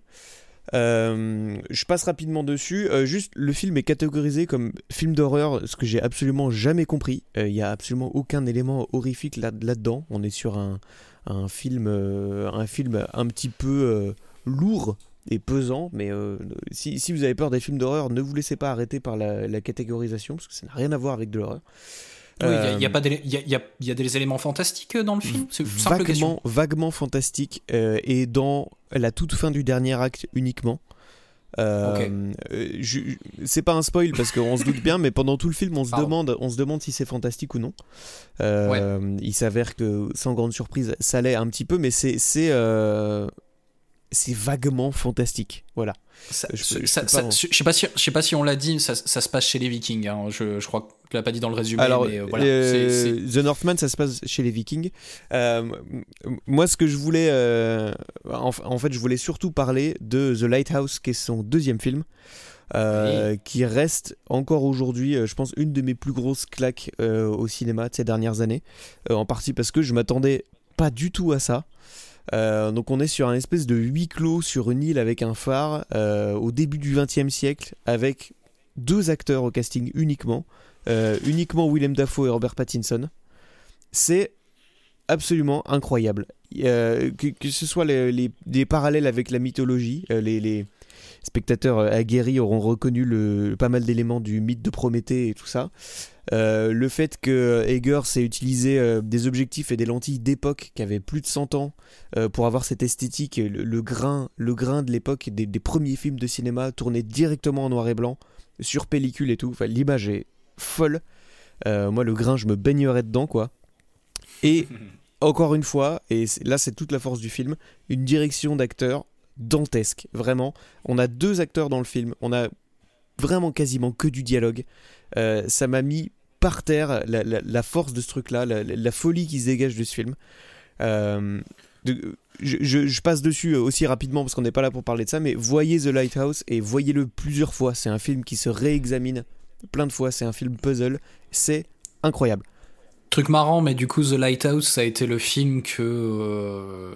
Euh, je passe rapidement dessus. Euh, juste, le film est catégorisé comme film d'horreur, ce que j'ai absolument jamais compris. Il n'y a absolument aucun élément horrifique là-dedans. On est sur un, film, un film un petit peu lourd et pesant. Mais si, vous avez peur des films d'horreur, ne vous laissez pas arrêter par la catégorisation, parce que ça n'a rien à voir avec de l'horreur. Oui, il y a- y, a pas des, il y a, y a- il y a des éléments fantastiques dans le film. C'est question. vaguement, fantastique euh, et dans la toute fin du dernier acte uniquement. Euh, euh, c'est pas un spoil parce qu'on se doute bien, mais pendant tout le film, on se Pardon. demande, on se demande si c'est fantastique ou non. Euh, Il s'avère que, sans grande surprise, ça l'est un petit peu, mais c'est c'est vaguement fantastique. Voilà. Ça- Je je ça- ça- sais pas si je sais pas si on l'a dit, ça, ça se passe chez les Vikings. hein. Je, je crois que tu l'as pas dit dans le résumé. Alors, mais euh, voilà. euh, c'est- c'est- The Northman, ça se passe chez les Vikings. Euh, moi, ce que je voulais, en, en fait, je voulais surtout parler de The Lighthouse, qui est son deuxième film, euh, qui reste encore aujourd'hui, euh, je pense, une de mes plus grosses claques euh, au cinéma de ces dernières années. En partie parce que je m'attendais pas du tout à ça. Euh, donc on est sur un espèce de huis clos sur une île avec un phare euh, au début du XXe siècle avec deux acteurs au casting uniquement, euh, uniquement Willem Dafoe et Robert Pattinson. C'est absolument incroyable. Que, ce soit les, parallèles avec la mythologie, les, les spectateurs aguerris auront reconnu le, pas mal d'éléments du mythe de Prométhée et tout ça. Euh, le fait que Eggers ait utilisé euh, des objectifs et des lentilles d'époque qui avaient plus de 100 ans euh, pour avoir cette esthétique, le, le grain, le grain de l'époque des, des premiers films de cinéma tournés directement en noir et blanc, sur pellicule et tout. Enfin, l'image est folle. Moi, le grain, je me baignerais dedans, quoi. Et (laughs) encore une fois, et là, c'est toute la force du film, une direction d'acteur dantesque. Vraiment, on a deux acteurs dans le film. On a vraiment quasiment que du dialogue. Euh, ça m'a mis par terre la, force de ce truc-là, la, folie qui se dégage de ce film. Euh, je- je passe dessus aussi rapidement parce qu'on n'est pas là pour parler de ça, mais voyez The Lighthouse et voyez-le plusieurs fois. C'est un film qui se réexamine plein de fois. C'est un film puzzle. C'est incroyable. Truc marrant, mais du coup, The Lighthouse, ça a été le film que euh,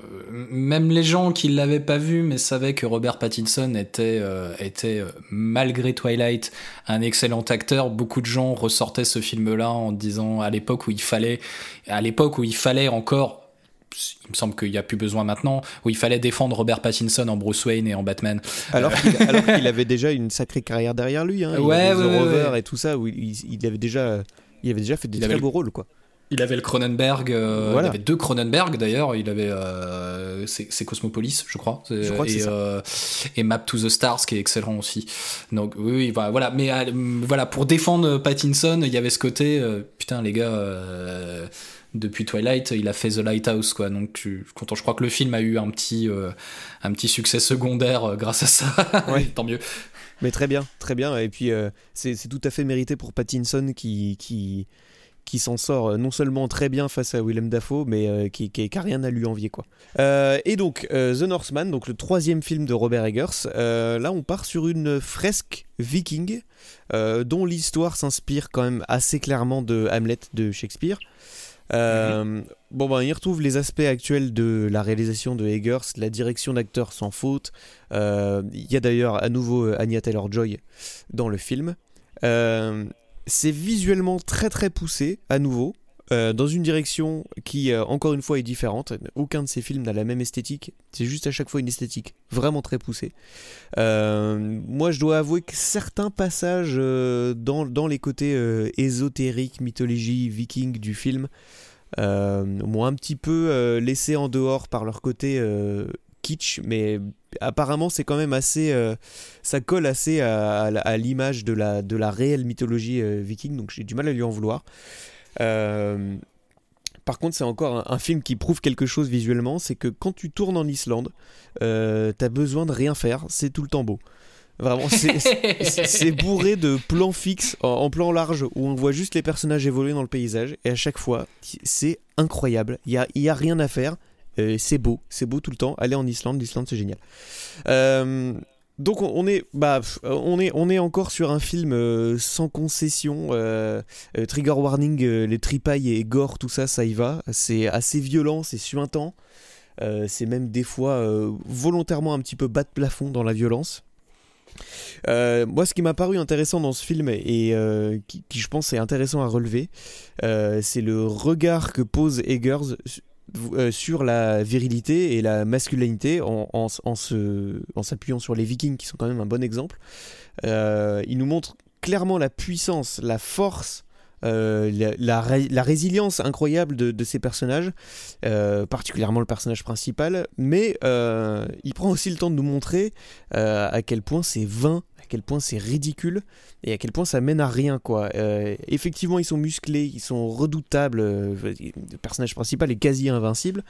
même les gens qui l'avaient pas vu, mais savaient que Robert Pattinson était, euh, était euh, malgré Twilight un excellent acteur. Beaucoup de gens ressortaient ce film-là en disant à l'époque où il fallait, à l'époque où il fallait encore. Il me semble qu'il n'y a plus besoin maintenant, où il fallait défendre Robert Pattinson en Bruce Wayne et en Batman. (laughs) Alors qu'il avait déjà une sacrée carrière derrière lui. Hein. Il Ouais, avait The ouais, ouais, Rover ouais. et tout ça, où il, il avait déjà, il avait déjà fait des Il très le- beaux rôles, quoi. Il avait le Cronenberg, euh, Voilà. il avait deux Cronenberg d'ailleurs, il avait euh, c'est Cosmopolis, je crois, Je crois que et, euh, et Map to the Stars qui est excellent aussi. Donc oui, oui voilà, mais euh, voilà pour défendre Pattinson, il y avait ce côté putain les gars depuis Twilight, il a fait The Lighthouse quoi. Donc je je crois que le film a eu un petit euh, un petit succès secondaire euh, grâce à ça. (laughs) Ouais. Tant mieux. Mais très bien, très bien. Et puis, euh, c'est c'est tout à fait mérité pour Pattinson qui, qui, qui s'en sort euh, non seulement très bien face à Willem Dafoe, mais euh, qui, qui, qui a rien à lui envier. Quoi. Euh, et donc, euh, The Northman, donc le troisième film de Robert Eggers, là on part sur une fresque viking dont l'histoire s'inspire quand même assez clairement de Hamlet de Shakespeare. Euh, Bon, ben, il retrouve les aspects actuels de la réalisation de Eggers, la direction d'acteur sans faute. Euh, Il y a d'ailleurs à nouveau Anya Taylor-Joy dans le film. Euh, c'est visuellement très très poussé à nouveau. euh, dans une direction qui, euh, encore une fois, est différente. Aucun de ces films n'a la même esthétique. C'est juste à chaque fois une esthétique vraiment très poussée. Euh, moi, je dois avouer que certains passages dans, dans les côtés ésotériques, mythologie, viking du film m'ont un petit peu laissé en dehors par leur côté kitsch, mais apparemment c'est quand même assez, euh, ça colle assez à, l'image de la, de la réelle mythologie euh, viking, donc j'ai du mal à lui en vouloir. Euh, par contre, c'est encore un, film qui prouve quelque chose visuellement, c'est que quand tu tournes en Islande, t'as besoin de rien faire, c'est tout le temps beau. Vraiment, c'est- bourré de plans fixes en, en plan large où on voit juste les personnages évoluer dans le paysage et à chaque fois, c'est incroyable. Il y a, il y a rien à faire. Euh, c'est beau, c'est beau tout le temps. Aller en Islande, l'Islande c'est génial. Euh, donc on est, bah, pff, on est, on est encore sur un film euh, sans concession. euh, euh, trigger warning, euh, les tripailles et gore, tout ça, ça y va. C'est assez violent, c'est suintant. Euh, c'est même des fois euh, volontairement un petit peu bas de plafond dans la violence. Euh, moi, ce qui m'a paru intéressant dans ce film et euh, qui, je pense est intéressant à relever, euh, c'est le regard que pose Eggers euh, sur la virilité et la masculinité en, en, se- en s'appuyant sur les Vikings qui sont quand même un bon exemple. Euh, il nous montre clairement la puissance, la force euh, la, la ré- la résilience incroyable de, de ces personnages, particulièrement le personnage principal, mais il prend aussi le temps de nous montrer à quel point c'est vain, à quel point c'est ridicule et à quel point ça mène à rien quoi. Euh, effectivement, ils sont musclés, ils sont redoutables, euh, le personnage principal est quasi invincible,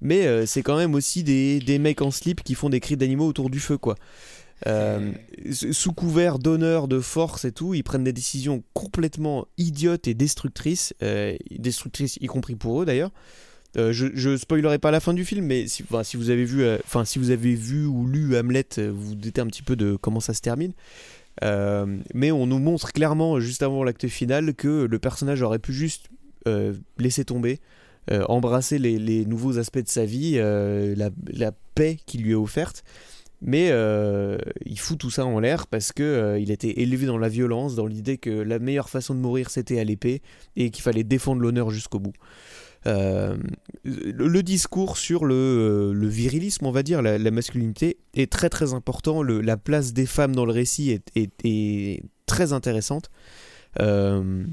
mais euh, c'est quand même aussi des, des mecs en slip qui font des cris d'animaux autour du feu quoi. Sous couvert d'honneur, de force et tout, ils prennent des décisions complètement idiotes et destructrices, destructrices y compris pour eux d'ailleurs. Euh, je, spoilerai pas la fin du film, mais si, vous avez vu, euh, enfin si vous avez vu ou lu Hamlet, euh, vous vous doutez un petit peu de comment ça se termine. Mais on nous montre clairement juste avant l'acte final que le personnage aurait pu juste laisser tomber, embrasser les, nouveaux aspects de sa vie, la, paix qui lui est offerte. Mais il fout tout ça en l'air parce que il était élevé dans la violence, dans l'idée que la meilleure façon de mourir c'était à l'épée et qu'il fallait défendre l'honneur jusqu'au bout. Euh, le, discours sur le, euh, le virilisme, on va dire, la, masculinité, est très très important. La place des femmes dans le récit est, très intéressante. Euh,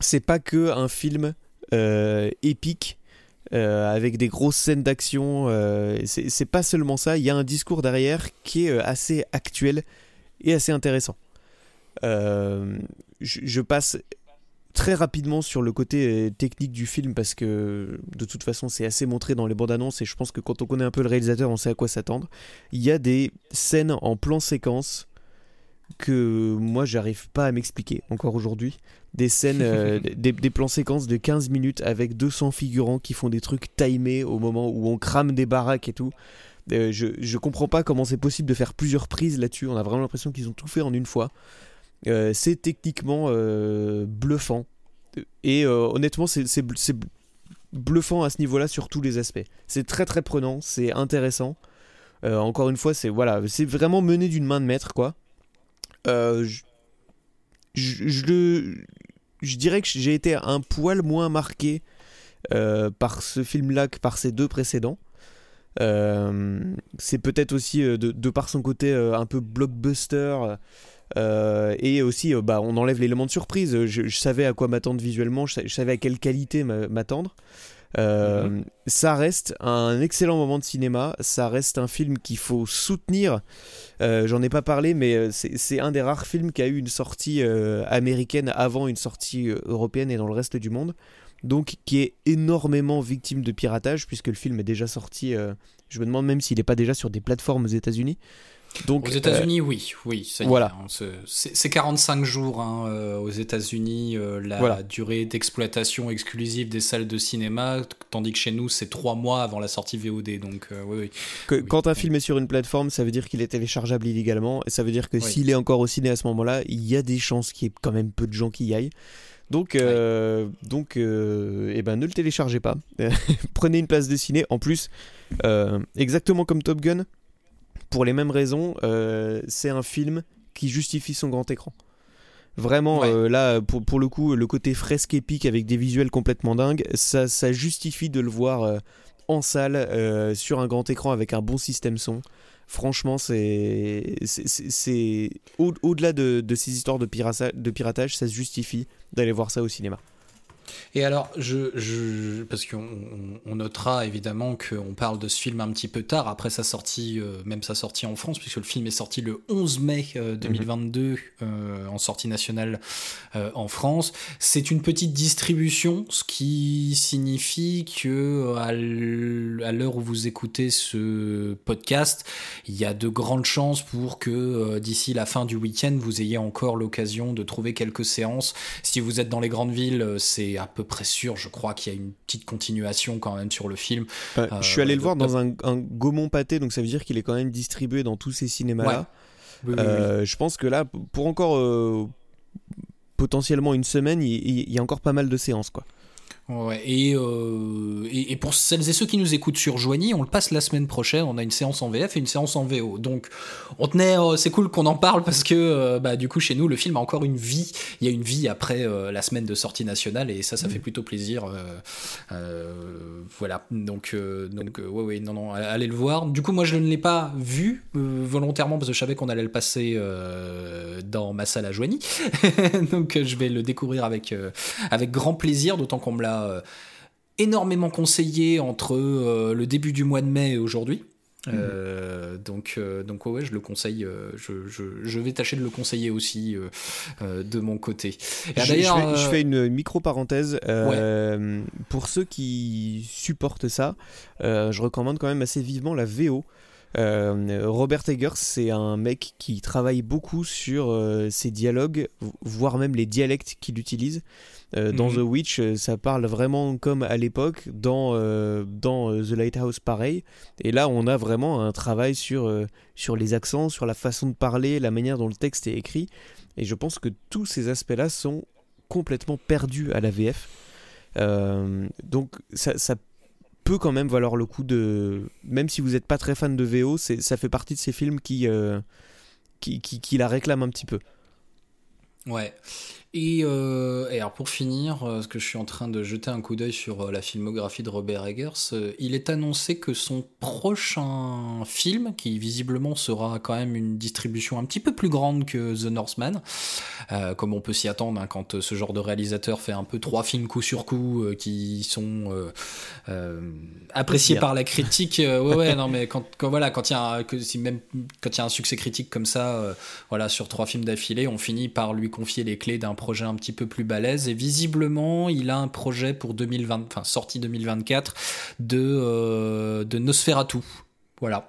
c'est pas que un film euh, épique avec des grosses scènes d'action. euh, c'est pas seulement ça. Il y a un discours derrière qui est assez actuel et assez intéressant. Je passe très rapidement sur le côté euh, technique du film parce que de toute façon c'est assez montré dans les bandes annonces et je pense que quand on connaît un peu le réalisateur on sait à quoi s'attendre. Il y a des scènes en plan séquence que moi j'arrive pas à m'expliquer encore aujourd'hui. Des scènes, euh, (laughs) des, des plans séquences de 15 minutes avec 200 figurants qui font des trucs timés au moment où on crame des baraques et tout. Euh, je, je comprends pas comment c'est possible de faire plusieurs prises là-dessus. On a vraiment l'impression qu'ils ont tout fait en une fois. Euh, c'est techniquement euh, bluffant. Et euh, honnêtement, c'est bluffant à ce niveau-là sur tous les aspects. C'est très très prenant, c'est intéressant. Encore une fois, c'est voilà, c'est vraiment mené d'une main de maître, quoi. Je, je, le- je dirais que j'ai été un poil moins marqué par ce film-là que par ces deux précédents. C'est peut-être aussi de, par son côté un peu blockbuster euh, et aussi euh, bah, on enlève l'élément de surprise. Je, je savais à quoi m'attendre visuellement, je, sa- je savais à quelle qualité m'a- m'attendre. Euh, Ça reste un excellent moment de cinéma, ça reste un film qu'il faut soutenir. Euh, J'en ai pas parlé, mais c'est un des rares films qui a eu une sortie euh, américaine avant une sortie européenne et dans le reste du monde. Donc qui est énormément victime de piratage puisque le film est déjà sorti. je me demande même s'il n'est pas déjà sur des plateformes aux États-Unis. Donc Aux euh, États-Unis, oui, oui, ça y est, voilà. c'est- c'est c'est 45 jours hein, euh, aux États-Unis, euh, la Voilà. durée d'exploitation exclusive des salles de cinéma, tandis que chez nous, c'est 3 mois avant la sortie VOD. Donc, euh, oui, oui. que Oui. quand un film est sur une plateforme, ça veut dire qu'il est téléchargeable illégalement, et ça veut dire que Oui. s'il est encore au ciné à ce moment-là, il y a des chances qu'il y ait quand même peu de gens qui y aillent. Donc, euh, donc, euh, eh ben, ne le téléchargez pas. (laughs) Prenez une place de ciné. En plus, euh, exactement comme Top Gun, pour les mêmes raisons, euh, c'est un film qui justifie son grand écran. Vraiment, Ouais. euh, là, pour, pour le coup, le côté fresque épique avec des visuels complètement dingues, ça, ça justifie de le voir euh, en salle, sur un grand écran avec un bon système son. Franchement, c'est c'est- c'est- c'est au- au-delà de, de ces histoires de, de piratage, ça se justifie d'aller voir ça au cinéma. Et alors, je, je, parce qu'on on- on notera évidemment qu'on parle de ce film un petit peu tard, après sa sortie, euh, même sa sortie en France, puisque le film est sorti le 11 mai euh, 2022 euh, en sortie nationale euh, en France. C'est une petite distribution, ce qui signifie que à l'heure où vous écoutez ce podcast, il y a de grandes chances pour que euh, d'ici la fin du week-end, vous ayez encore l'occasion de trouver quelques séances. Si vous êtes dans les grandes villes, c'est à peu près sûr, je crois qu'il y a une petite continuation quand même sur le film. Euh, Euh, je suis allé le de- voir dans un, un Gaumont pâté, donc ça veut dire qu'il est quand même distribué dans tous ces cinémas-là. Oui, oui, oui. Euh, Je pense que là, pour encore euh, potentiellement une semaine, il, il y a encore pas mal de séances. quoi. Ouais, et, euh, et, et pour celles et ceux qui nous écoutent sur Joigny, on le passe la semaine prochaine. On a une séance en VF et une séance en VO. Donc, on tenait, euh, c'est cool qu'on en parle parce que, euh, bah, du coup, chez nous, le film a encore une vie. Il y a une vie après la semaine de sortie nationale et ça, ça fait plutôt plaisir. voilà. Donc, donc, ouais, ouais, non, non, allez le voir. Du coup, moi, je ne l'ai pas vu volontairement parce que je savais qu'on allait le passer dans ma salle à Joigny. (laughs) donc, je vais le découvrir avec, avec grand plaisir, d'autant qu'on me l'a euh, énormément conseillé entre euh, le début du mois de mai et aujourd'hui. Euh, donc, euh, donc ouais, ouais, je le conseille. euh, je, je, je vais tâcher de le conseiller aussi de mon côté. Je, d'ailleurs, je fais une micro parenthèse. Pour ceux qui supportent ça, je recommande quand même assez vivement la VO. Robert Eggers, c'est un mec qui travaille beaucoup sur ses dialogues, vo- voire même les dialectes qu'il utilise. Euh, dans Mhm. The Witch, euh, ça parle vraiment comme à l'époque. Dans, euh, dans The Lighthouse, pareil. Et là, on a vraiment un travail sur, euh, sur les accents, sur la façon de parler, la manière dont le texte est écrit. Et je pense que tous ces aspects-là sont complètement perdus à la VF. Donc ça, ça peut quand même valoir le coup de... Même si vous n'êtes pas très fan de VO, ça fait partie de ces films qui, euh, qui, qui, qui la réclament un petit peu. Ouais. Et, euh, et alors pour finir, euh, parce que je suis en train de jeter un coup d'œil sur euh, la filmographie de Robert Eggers, il est annoncé que son prochain film, qui visiblement sera quand même une distribution un petit peu plus grande que The Northman, euh, comme on peut s'y attendre hein, quand ce genre de réalisateur fait un peu trois films coup sur coup euh, qui sont appréciés par la critique. ouais, ouais, non, mais quand, quand voilà, quand il y a un, que si même quand il y a un succès critique comme ça, voilà, sur trois films d'affilée, on finit par lui confier les clés d'un projet un petit peu plus balèze. Et visiblement, il a un projet pour 2020, enfin sortie 2024 de euh, de Nosferatu. Voilà.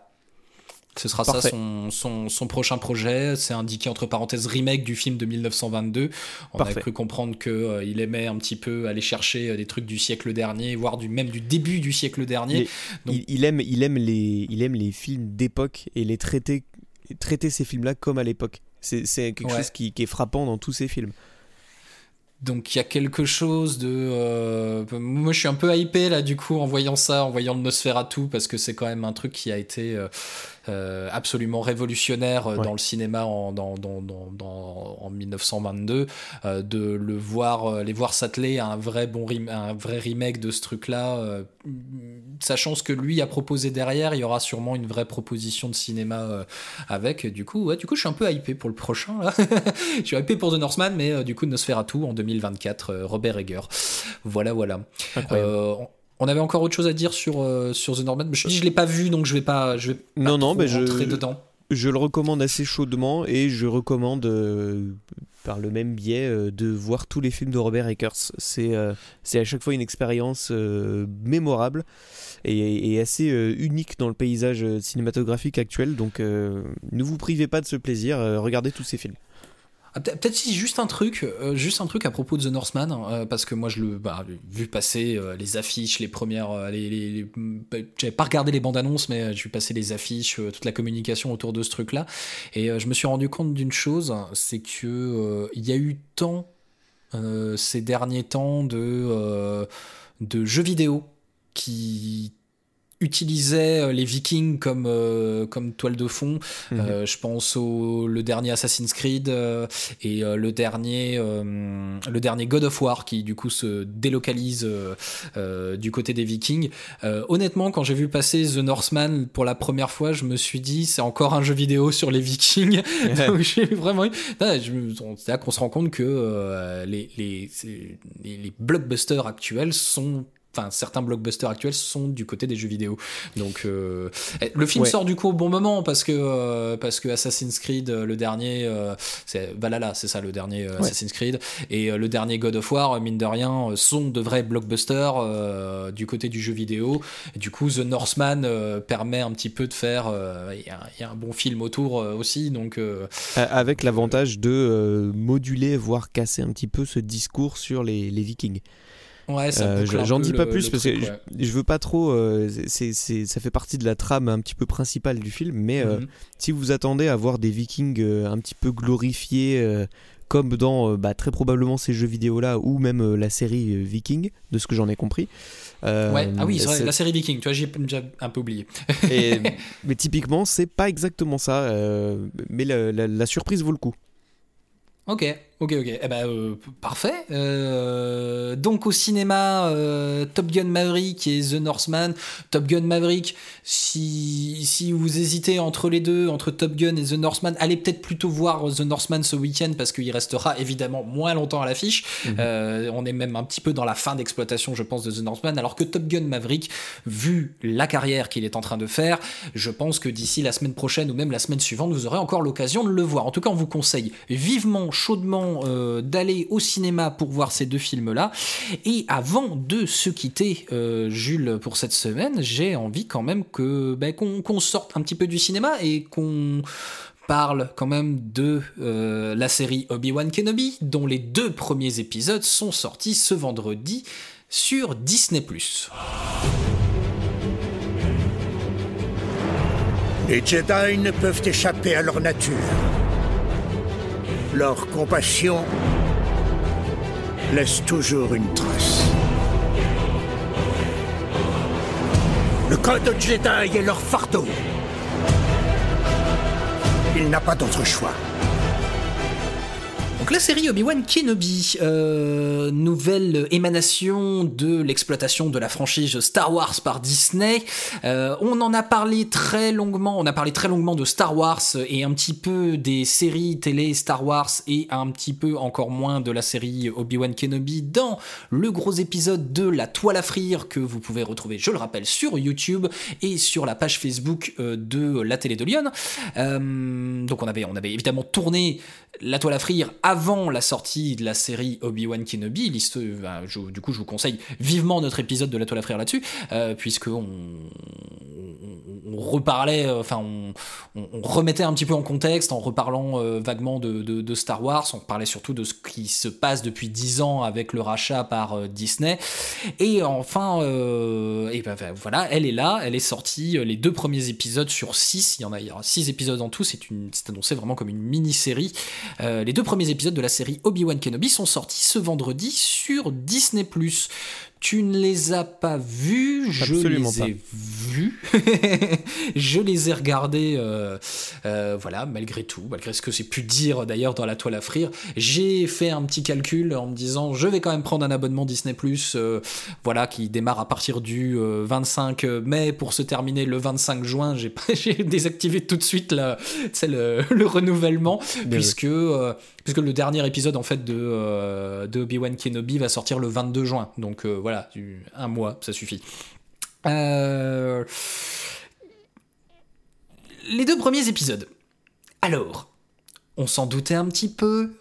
Ce sera Parfait. ça son, son, son prochain projet. C'est indiqué entre parenthèses remake du film de 1922. On Parfait. a cru comprendre que euh, il aimait un petit peu aller chercher euh, des trucs du siècle dernier, voire du même du début du siècle dernier. Les- Donc- il, il aime, il, aime les, il aime les films d'époque et les traiter, traiter ces films-là comme à l'époque. C'est c'est quelque Ouais. chose qui, qui est frappant dans tous ces films. Donc il y a quelque chose de... euh, moi je suis un peu hypé là du coup en voyant ça, en voyant le Nosferatu, parce que c'est quand même un truc qui a été euh, absolument révolutionnaire euh, Ouais. dans le cinéma en, dans, dans, dans, dans- en 1922. euh, de le voir, euh, les voir s'atteler à un vrai, bon un vrai remake de ce truc-là, euh, sachant ce que lui a proposé derrière, il y aura sûrement une vraie proposition de cinéma euh, avec. Du coup, ouais, du coup je suis un peu hypé pour le prochain là. (laughs) je suis hypé pour The Northman, mais euh, du coup Nosferatu en 2024, euh, Robert Egger. Voilà, voilà. Euh, on- avait encore autre chose à dire sur, euh, sur The Northman. Je je l'ai pas vu, donc je vais pas, je vais pas Non, non, mais je- dedans. Je le recommande assez chaudement et je recommande euh, par le même biais euh, de voir tous les films de Robert Eggers. C'est c'est à chaque fois une expérience mémorable et, et assez unique dans le paysage cinématographique actuel. Donc ne vous privez pas de ce plaisir, regardez tous ces films. Ah, peut- Peut-être si juste un truc, euh, juste un truc à propos de The Northman, euh, parce que moi je le, bah, vu passer euh, les affiches, les premières, bah, j'avais pas regardé les bandes annonces, mais j'ai vu passer les affiches, toute la communication autour de ce truc-là, et je me suis rendu compte d'une chose, c'est que il y a eu tant ces derniers temps de de jeux vidéo qui utilisaient euh, les Vikings comme euh, comme toile de fond. Mhm. Euh, je pense au le dernier Assassin's Creed euh, et euh, le dernier euh, le dernier God of War qui du coup se délocalise du côté des Vikings. Euh, honnêtement, quand j'ai vu passer The Northman pour la première fois, je me suis dit c'est encore un jeu vidéo sur les Vikings. (laughs) Donc j'ai vraiment eu. Me- C'est là qu'on se rend compte que euh, les, les, les, les blockbusters actuels sont. Enfin, certains blockbusters actuels sont du côté des jeux vidéo. Donc, euh, eh, le film Ouais. sort du coup au bon moment parce que euh, parce que Assassin's Creed, euh, le dernier, euh, c'est Valhalla, c'est ça le dernier euh, Assassin's Creed, et euh, le dernier God of War, mine de rien, sont de vrais blockbusters euh, du côté du jeu vidéo. Et du coup, The Northman euh, permet un petit peu de faire. euh, Il y, a- il y a un bon film autour aussi, donc. euh, Avec l'avantage de euh, moduler, voire casser un petit peu ce discours sur les, les Vikings. Ouais, Euh, J'en dis pas le- plus le parce truc, que ouais. je, je veux pas trop. euh, c'est- ça fait partie de la trame un petit peu principale du film, mais euh, Mhm. si vous attendez à voir des Vikings euh, un petit peu glorifiés, comme dans bah, très probablement ces jeux vidéo là, ou même la série Viking, de ce que j'en ai compris. Ouais, ah oui, vrai, la série Viking, tu vois, j'ai déjà un peu oublié. et- (laughs) mais typiquement, c'est pas exactement ça. mais la, la- la surprise vaut le coup. Ok, ok, ok. Eh ben, euh, parfait. Euh, donc au cinéma, euh, Top Gun Maverick et The Northman. Top Gun Maverick, si, si vous hésitez entre les deux, entre Top Gun et The Northman, allez peut-être plutôt voir The Northman ce week-end parce qu'il restera évidemment moins longtemps à l'affiche. Euh, on est même un petit peu dans la fin d'exploitation, je pense, de The Northman, alors que Top Gun Maverick, vu la carrière qu'il est en train de faire, je pense que d'ici la semaine prochaine ou même la semaine suivante, vous aurez encore l'occasion de le voir. En tout cas, on vous conseille vivement, chaudement euh, d'aller au cinéma pour voir ces deux films-là. Et avant de se quitter, euh, Jules, pour cette semaine, j'ai envie quand même que ben, qu'on sorte un petit peu du cinéma et qu'on parle quand même de euh, la série Obi-Wan Kenobi, dont les deux premiers épisodes sont sortis ce vendredi sur Disney+. Les Jedi ne peuvent échapper à leur nature. Leur compassion laisse toujours une trace. Le code Jedi est leur fardeau. Il n'a pas d'autre choix. Donc la série Obi-Wan Kenobi, euh, nouvelle émanation de l'exploitation de la franchise Star Wars par Disney. Euh, on en a parlé très longuement, on a parlé très longuement de Star Wars et un petit peu des séries télé Star Wars et un petit peu encore moins de la série Obi-Wan Kenobi dans le gros épisode de La Toile à frire que vous pouvez retrouver, je le rappelle, sur YouTube et sur la page Facebook euh, de la télé de Lyon. Donc on avait, on avait évidemment tourné La Toile à frire avant la sortie de la série Obi-Wan Kenobi. Ben, du coup, je vous conseille vivement notre épisode de La Toile à frire là-dessus, euh, puisque on, reparlait, euh, enfin, on, remettait un petit peu en contexte en reparlant euh, vaguement de, Star Wars. On parlait surtout de ce qui se passe depuis 10 ans avec le rachat par euh, Disney. Et enfin, et ben, ben, voilà, elle est là, elle est sortie. Les deux premiers épisodes sur 6, il y en a, il y aura 6 épisodes en tout. C'est annoncé vraiment comme une mini-série. Les deux premiers épisodes de la série Obi-Wan Kenobi sont sortis ce vendredi sur Disney+. Tu ne les as pas vus, je les pas. ai vus. (laughs) je les ai regardés, euh, euh, voilà, malgré tout, malgré ce que j'ai pu dire d'ailleurs dans la toile à frire. J'ai fait un petit calcul en me disant, je vais quand même prendre un abonnement Disney+, euh, voilà, qui démarre à partir du euh, 25 mai pour se terminer le 25 juin. (laughs) J'ai désactivé tout de suite la, le, (laughs) le renouvellement, Bien puisque, puisque le dernier épisode en fait de, de Obi-Wan Kenobi va sortir le 22 juin. Donc euh, voilà, un mois, ça suffit. Euh, Les deux premiers épisodes. Alors, on s'en doutait un petit peu.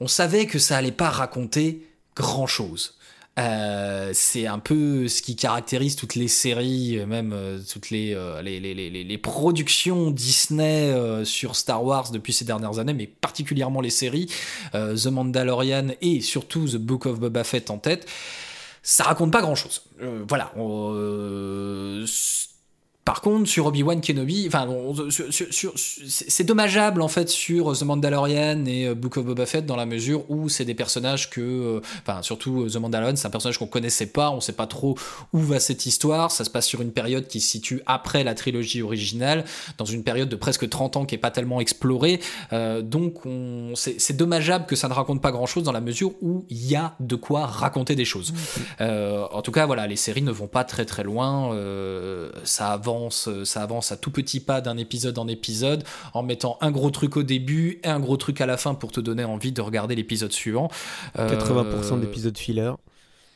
On savait que ça allait pas raconter grand chose. Euh, c'est un peu ce qui caractérise toutes les séries, euh, même toutes les, les, productions Disney sur Star Wars depuis ces dernières années, mais particulièrement les séries, The Mandalorian et surtout The Book of Boba Fett en tête. Ça raconte pas grand chose. voilà. on- euh, par contre, sur Obi-Wan Kenobi, enfin, sur- c'est dommageable en fait sur The Mandalorian et euh, Book of Boba Fett dans la mesure où c'est des personnages que, euh, enfin, surtout euh, The Mandalorian, c'est un personnage qu'on connaissait pas, on sait pas trop où va cette histoire. Ça se passe sur une période qui se situe après la trilogie originale, dans une période de presque 30 ans qui est pas tellement explorée. Euh, donc, on- c'est dommageable que ça ne raconte pas grand chose dans la mesure où il y a de quoi raconter des choses. Euh, en tout cas, voilà, les séries ne vont pas très très loin. euh, ça avance, ça avance à tout petit pas d'un épisode en épisode, en mettant un gros truc au début et un gros truc à la fin pour te donner envie de regarder l'épisode suivant. Euh, 80% d'épisodes filler.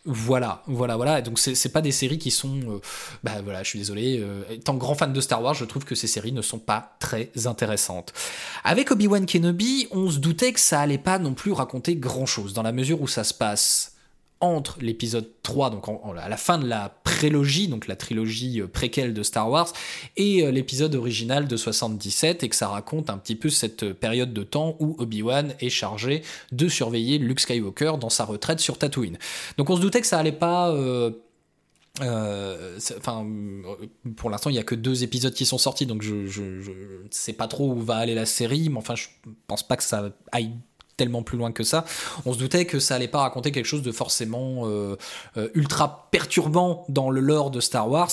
voilà, voilà, voilà. Et donc c'est pas des séries qui sont, euh, bah voilà, je suis désolé. euh, étant grand fan de Star Wars, je trouve que ces séries ne sont pas très intéressantes. Avec Obi-Wan Kenobi, on se doutait que ça allait pas non plus raconter grand chose dans la mesure où ça se passe entre l'épisode 3, donc à la fin de la prélogie, donc la trilogie euh, préquelle de Star Wars, et euh, l'épisode original de 77, et que ça raconte un petit peu cette période de temps où Obi-Wan est chargé de surveiller Luke Skywalker dans sa retraite sur Tatooine. Donc on se doutait que ça allait pas... enfin, pour l'instant, il y a que deux épisodes qui sont sortis, donc je, je sais pas trop où va aller la série, mais enfin, je pense pas que ça aille tellement plus loin que ça. On se doutait que ça allait pas raconter quelque chose de forcément euh, euh, ultra perturbant dans le lore de Star Wars.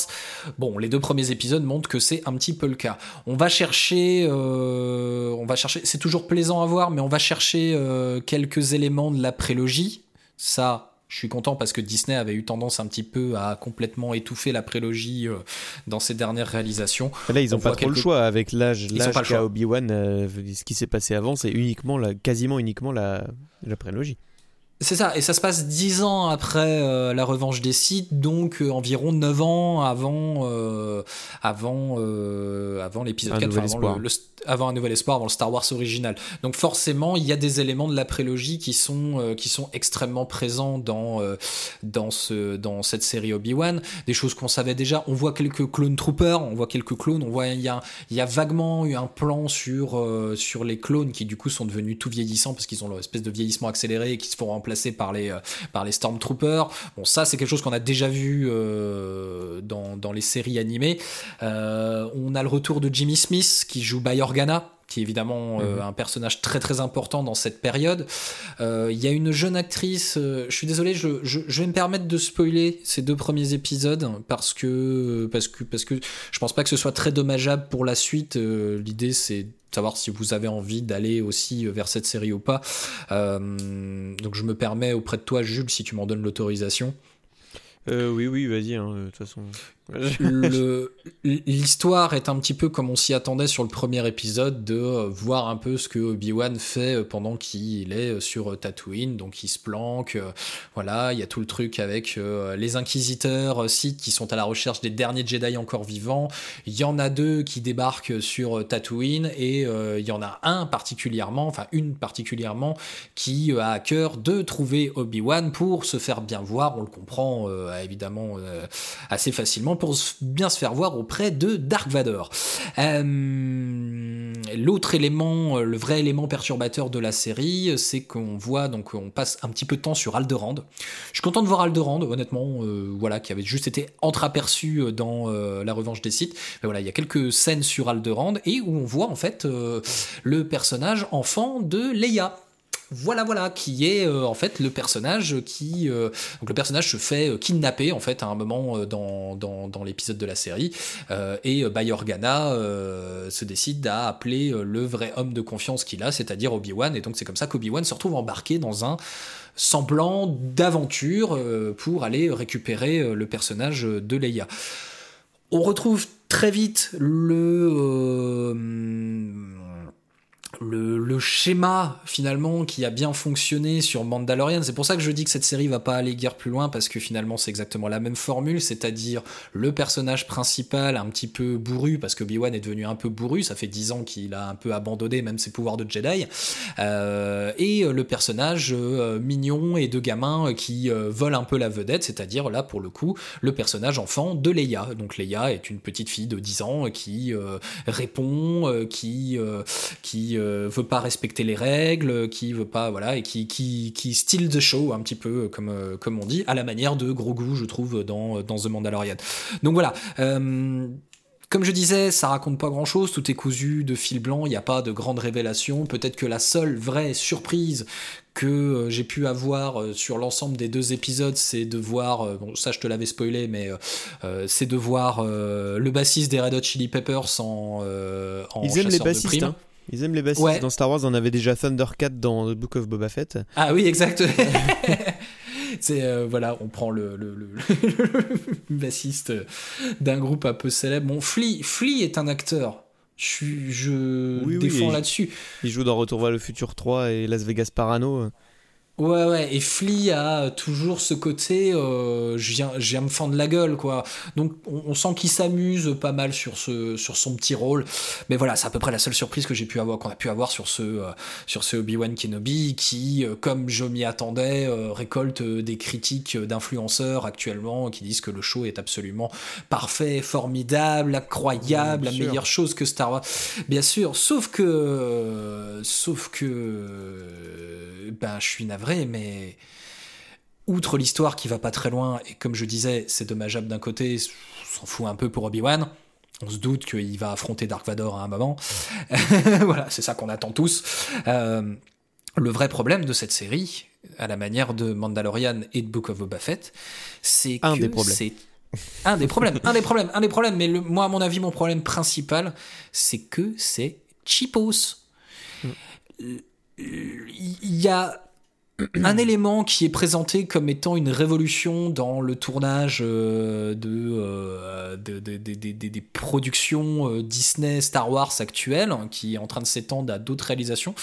Bon, les deux premiers épisodes montrent que c'est un petit peu le cas. On va chercher, euh, on va chercher. C'est toujours plaisant à voir, mais on va chercher quelques éléments de la prélogie. Ça, je suis content parce que Disney avait eu tendance un petit peu à complètement étouffer la prélogie euh, dans ses dernières réalisations. là, ils n'ont pas trop le choix avec l'âge qu'a Obi-Wan. Euh, ce qui s'est passé avant, c'est uniquement, la, quasiment uniquement la, la prélogie. C'est ça, et ça se passe dix ans après euh, la revanche des Sith, donc environ 9 ans avant, avant, avant l'épisode 4, avant le, avant un nouvel espoir, avant le Star Wars original. Donc forcément, il y a des éléments de la prélogie qui sont, euh, qui sont extrêmement présents dans, euh, dans, ce, dans cette série Obi-Wan. Des choses qu'on savait déjà. On voit quelques clone troopers, on voit quelques clones. On voit il y a, il y a vaguement eu un plan sur, euh, sur les clones qui du coup sont devenus tout vieillissants parce qu'ils ont leur espèce de vieillissement accéléré et qui se font remplacer par les, par les Stormtroopers. Bon, ça c'est quelque chose qu'on a déjà vu dans, dans les séries animées. on a le retour de Jimmy Smith qui joue Bayor Organa, qui est évidemment euh, mhm. un personnage très très important dans cette période. Euh, il y a une jeune actrice, euh, je suis désolé, je, vais me permettre de spoiler ces deux premiers épisodes parce que, parce que, parce que je pense pas que ce soit très dommageable pour la suite. L'idée c'est savoir si vous avez envie d'aller aussi vers cette série ou pas. donc je me permets auprès de toi, Jules, si tu m'en donnes l'autorisation. oui, oui, vas-y, hein, de toute façon. L'histoire est un petit peu comme on s'y attendait sur le premier épisode, de euh, voir un peu ce que Obi-Wan fait euh, pendant qu'il est euh, sur Tatooine, donc il se planque, voilà, il y a tout le truc avec les inquisiteurs Sith qui sont à la recherche des derniers Jedi encore vivants, il y en a deux qui débarquent sur Tatooine, et il y en a un particulièrement, enfin une particulièrement, qui a à cœur de trouver Obi-Wan pour se faire bien voir, on le comprend évidemment assez facilement pour bien se faire voir auprès de Dark Vador. Euh, l'autre élément, euh, le vrai élément perturbateur de la série, c'est qu'on voit, donc on passe un petit peu de temps sur Alderand. Je suis content de voir Alderand, honnêtement, euh, voilà, qui avait juste été entreaperçu dans La Revanche des Sites. Mais voilà, il y a quelques scènes sur Alderand et où on voit en fait le personnage enfant de Leia. Voilà, voilà, qui est euh, en fait le personnage qui. Euh, donc le personnage se fait euh, kidnapper en fait à un moment dans, dans, l'épisode de la série. et Bayorgana se décide à appeler le vrai homme de confiance qu'il a, c'est-à-dire Obi-Wan. Et donc c'est comme ça qu'Obi-Wan se retrouve embarqué dans un semblant d'aventure pour aller récupérer le personnage de Leia. On retrouve très vite le le, schéma finalement qui a bien fonctionné sur Mandalorian. C'est pour ça que je dis que cette série va pas aller guère plus loin parce que finalement c'est exactement la même formule, c'est-à-dire le personnage principal un petit peu bourru parce que Obi-Wan est devenu un peu bourru, ça fait dix ans qu'il a un peu abandonné même ses pouvoirs de Jedi, euh, et le personnage euh, mignon et de gamin qui euh, vole un peu la vedette, c'est-à-dire là pour le coup le personnage enfant de Leia. Donc Leia est une petite fille de 10 ans qui répond, qui qui euh, veut pas respecter les règles, qui veut pas voilà et qui qui qui steal the show un petit peu comme euh, comme on dit à la manière de Grogu je trouve dans dans The Mandalorian. Donc voilà. Euh, comme je disais, ça raconte pas grand chose, tout est cousu de fil blanc, il n'y a pas de grande révélation. Peut-être que la seule vraie surprise que j'ai pu avoir sur l'ensemble des deux épisodes, c'est de voir, bon ça je te l'avais spoilé, mais c'est de voir le bassiste des Red Hot Chili Peppers en, en Ils aiment les bassistes, hein. Ils aiment les bassistes. Dans Star Wars, on avait déjà Thundercat dans The Book of Boba Fett. Ah oui, exact. (laughs) (laughs) c'est euh, voilà, on prend le, le, bassiste d'un groupe un peu célèbre. Bon, Flea, Flea est un acteur. Je, je défends là-dessus. Il joue dans Retour vers le futur 3 et Las Vegas Parano. Ouais, ouais, et Flea a toujours ce côté, euh, je, viens, je viens me fendre la gueule, quoi. Donc, on, on sent qu'il s'amuse pas mal sur, ce, sur son petit rôle. Mais voilà, c'est à peu près la seule surprise que j'ai pu avoir, qu'on a pu avoir sur ce, euh, sur ce Obi-Wan Kenobi, qui, euh, comme je m'y attendais, récolte des critiques d'influenceurs actuellement qui disent que le show est absolument parfait, formidable, incroyable, la sûr. meilleure chose que Star Wars. Bien sûr, sauf que, sauf que, ben, je suis navré, mais outre l'histoire qui va pas très loin, et comme je disais, c'est dommageable d'un côté, on s'en fout un peu pour Obi-Wan. On se doute qu'il va affronter Dark Vador à un moment. (laughs) voilà, c'est ça qu'on attend tous. Euh, le vrai problème de cette série, à la manière de Mandalorian et de Book of Boba Fett, c'est Un que des problèmes. c'est un des problèmes, un des problèmes, un des problèmes. Mais le- moi, à mon avis, mon problème principal, c'est que c'est cheapos. Il y a (clears throat) un élément qui est présenté comme étant une révolution dans le tournage euh, de, euh, de- de- de- de- de- des productions euh, Disney Star Wars actuelles, hein, qui est en train de s'étendre à d'autres réalisations.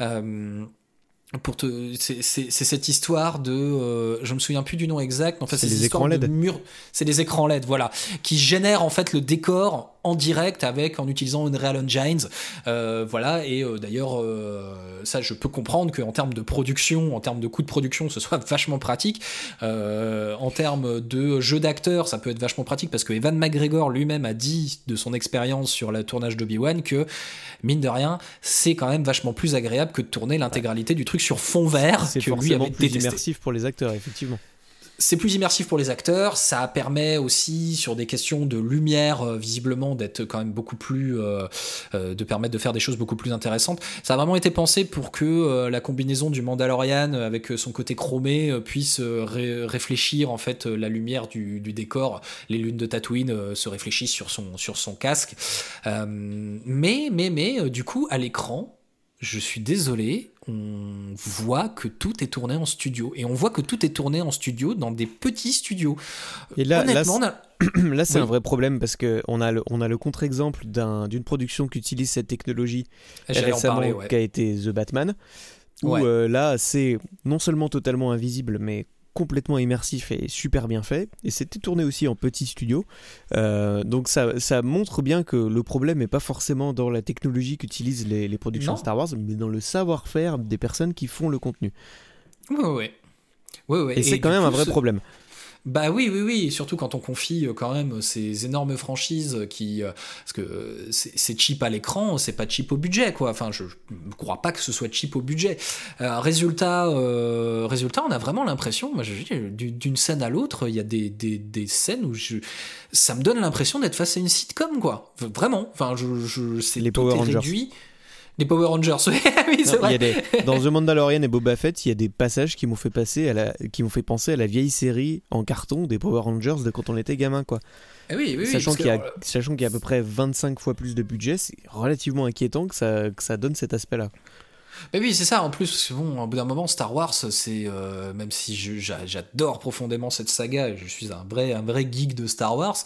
Euh, pour te, c'est cette histoire de, euh, je me souviens plus du nom exact. En fait, C'est ces les écrans LED. c'est les écrans LED, voilà, qui génèrent en fait le décor en direct avec en utilisant Unreal Engine, euh, voilà. Et euh, d'ailleurs, euh, ça, je peux comprendre qu'en termes de production, en termes de coût de production, ce soit (laughs) vachement pratique. Euh, en termes de jeu d'acteur, ça peut être vachement pratique parce que Evan McGregor lui-même a dit de son expérience sur le tournage d'Obi-Wan que mine de rien, c'est quand même vachement plus agréable que de tourner l'intégralité du truc sur fond vert que lui avait plus détesté. immersif pour les acteurs, effectivement. C'est plus immersif pour les acteurs, ça permet aussi sur des questions de lumière euh, visiblement d'être quand même beaucoup plus euh, euh, de permettre de faire des choses beaucoup plus intéressantes. Ça a vraiment été pensé pour que euh, la combinaison du Mandalorian avec euh, son côté chromé puisse ré- réfléchir en fait la lumière du, du décor, les lunes de Tatooine se réfléchissent sur son sur son casque. Mais mais mais du coup à l'écran je suis désolé, on voit que tout est tourné en studio. Et on voit que tout est tourné en studio dans des petits studios. Et là, là, a- (clears throat) Là, c'est Oui. un vrai problème parce que on a le, on a le contre-exemple d'un- d'une production qui utilise cette technologie j'allais en récemment, parler, ouais. qui a été The Batman, où Ouais. euh, là, c'est non seulement totalement invisible, mais complètement immersif et super bien fait. Et c'était tourné aussi en petit studio. Euh, donc ça, ça montre bien que le problème n'est pas forcément dans la technologie qu'utilisent les, les productions Non. Star Wars, mais dans le savoir-faire des personnes qui font le contenu. Ouais, ouais. Ouais, ouais. Et, c'est quand même coup, un vrai ce- problème. Bah oui, oui, oui, surtout quand on confie euh, quand même ces énormes franchises qui, euh, parce que euh, c'est cheap à l'écran, c'est pas cheap au budget, quoi. Enfin, je ne crois pas que ce soit cheap au budget. Euh, résultat, euh, résultat, on a vraiment l'impression, moi, d'une scène à l'autre, il y a des, des, des scènes où je, ça me donne l'impression d'être face à une sitcom, quoi. Vraiment. Enfin, je, je, c'est Les Power Rangers. réduit. Les Power Rangers, (laughs) oui, c'est Non, vrai. il y a des- dans (laughs) The Mandalorian et Boba Fett, il y a des passages qui m'ont fait passer à la, qui m'ont fait penser à la vieille série en carton des Power Rangers de quand on était gamin, quoi. Eh oui, oui, sachant qu'il y a, euh, sachant qu'il y a à peu près 25 fois plus de budget, c'est relativement inquiétant que ça, que ça donne cet aspect-là. Mais oui, c'est ça. En plus, bon, au bout d'un moment, Star Wars, c'est euh, même si j'adore profondément cette saga, je suis un vrai, un vrai geek de Star Wars.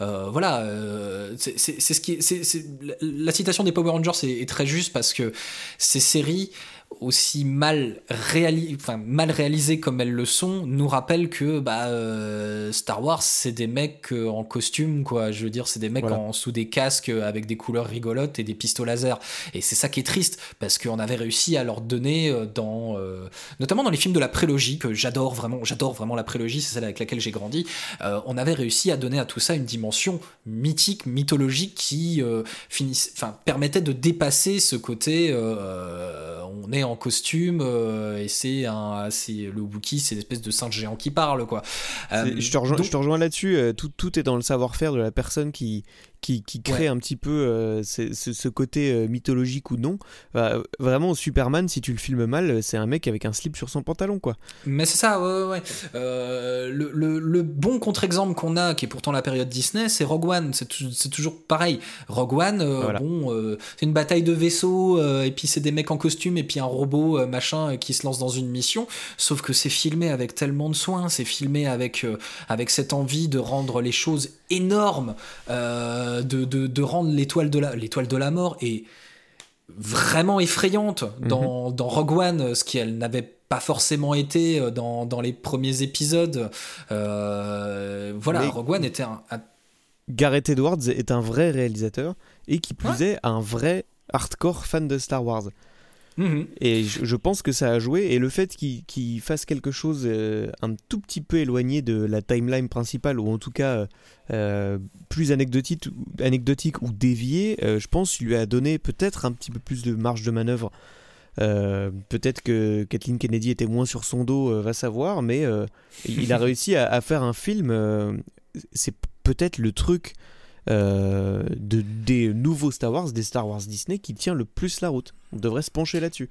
euh, voilà, euh, c'est ce qui, la, citation des Power Rangers est très juste parce que ces séries aussi mal, réali enfin, mal réalisées comme elles le sont nous rappellent que bah, euh, Star Wars c'est des mecs euh, en costume quoi je veux dire c'est des mecs Voilà. en sous des casques euh, avec des couleurs rigolotes et des pistolets laser et c'est ça qui est triste parce qu'on avait réussi à leur donner dans euh, notamment dans les films de la prélogie que j'adore vraiment j'adore vraiment la prélogie c'est celle avec laquelle j'ai grandi euh, on avait réussi à donner à tout ça une dimension mythique mythologique qui permettait de dépasser ce côté on est en costume euh, et c'est un c'est le Wookie c'est l'espèce de singe géant qui parle quoi. Euh, je, te rejoins, donc- je te rejoins là-dessus, euh, tout, tout est dans le savoir-faire de la personne qui, qui, qui crée Ouais. un petit peu euh, ce, côté euh, mythologique ou non. Bah, vraiment, Superman, si tu le filmes mal, c'est un mec avec un slip sur son pantalon, quoi. Mais c'est ça, ouais, ouais. Euh, le, le- le bon contre-exemple qu'on a, qui est pourtant la période Disney, c'est Rogue One. C'est tou- c'est toujours pareil. Rogue One, euh, Voilà. bon, euh, c'est une bataille de vaisseaux, euh, et puis c'est des mecs en costume, et puis un robot euh, machin euh, qui se lance dans une mission. Sauf que c'est filmé avec tellement de soin, c'est filmé avec, euh, avec cette envie de rendre les choses énormes, euh, de, de, de rendre l'étoile de la, l'étoile de la mort et vraiment effrayante dans, dans Rogue One, ce qu'elle n'avait pas forcément été euh, dans, dans les premiers épisodes. Euh, voilà, Mais- Rogue One était un, un- Gareth Edwards est un vrai réalisateur et qui plus Ouais. est un vrai hardcore fan de Star Wars. Mhm. Et je, je pense que ça a joué. Et le fait qu'il fasse quelque chose euh, un tout petit peu éloigné de la timeline principale, ou en tout cas euh, euh, plus anecdotique, anecdotique ou dévié, euh, je pense lui a donné peut-être un petit peu plus de marge de manœuvre. Peut-être que Kathleen Kennedy était moins sur son dos, va savoir, mais il a (laughs) réussi à, à faire un film. C'est peut-être le truc euh, de, des nouveaux Star Wars, des Star Wars Disney, qui tient le plus la route. On devrait se pencher là-dessus.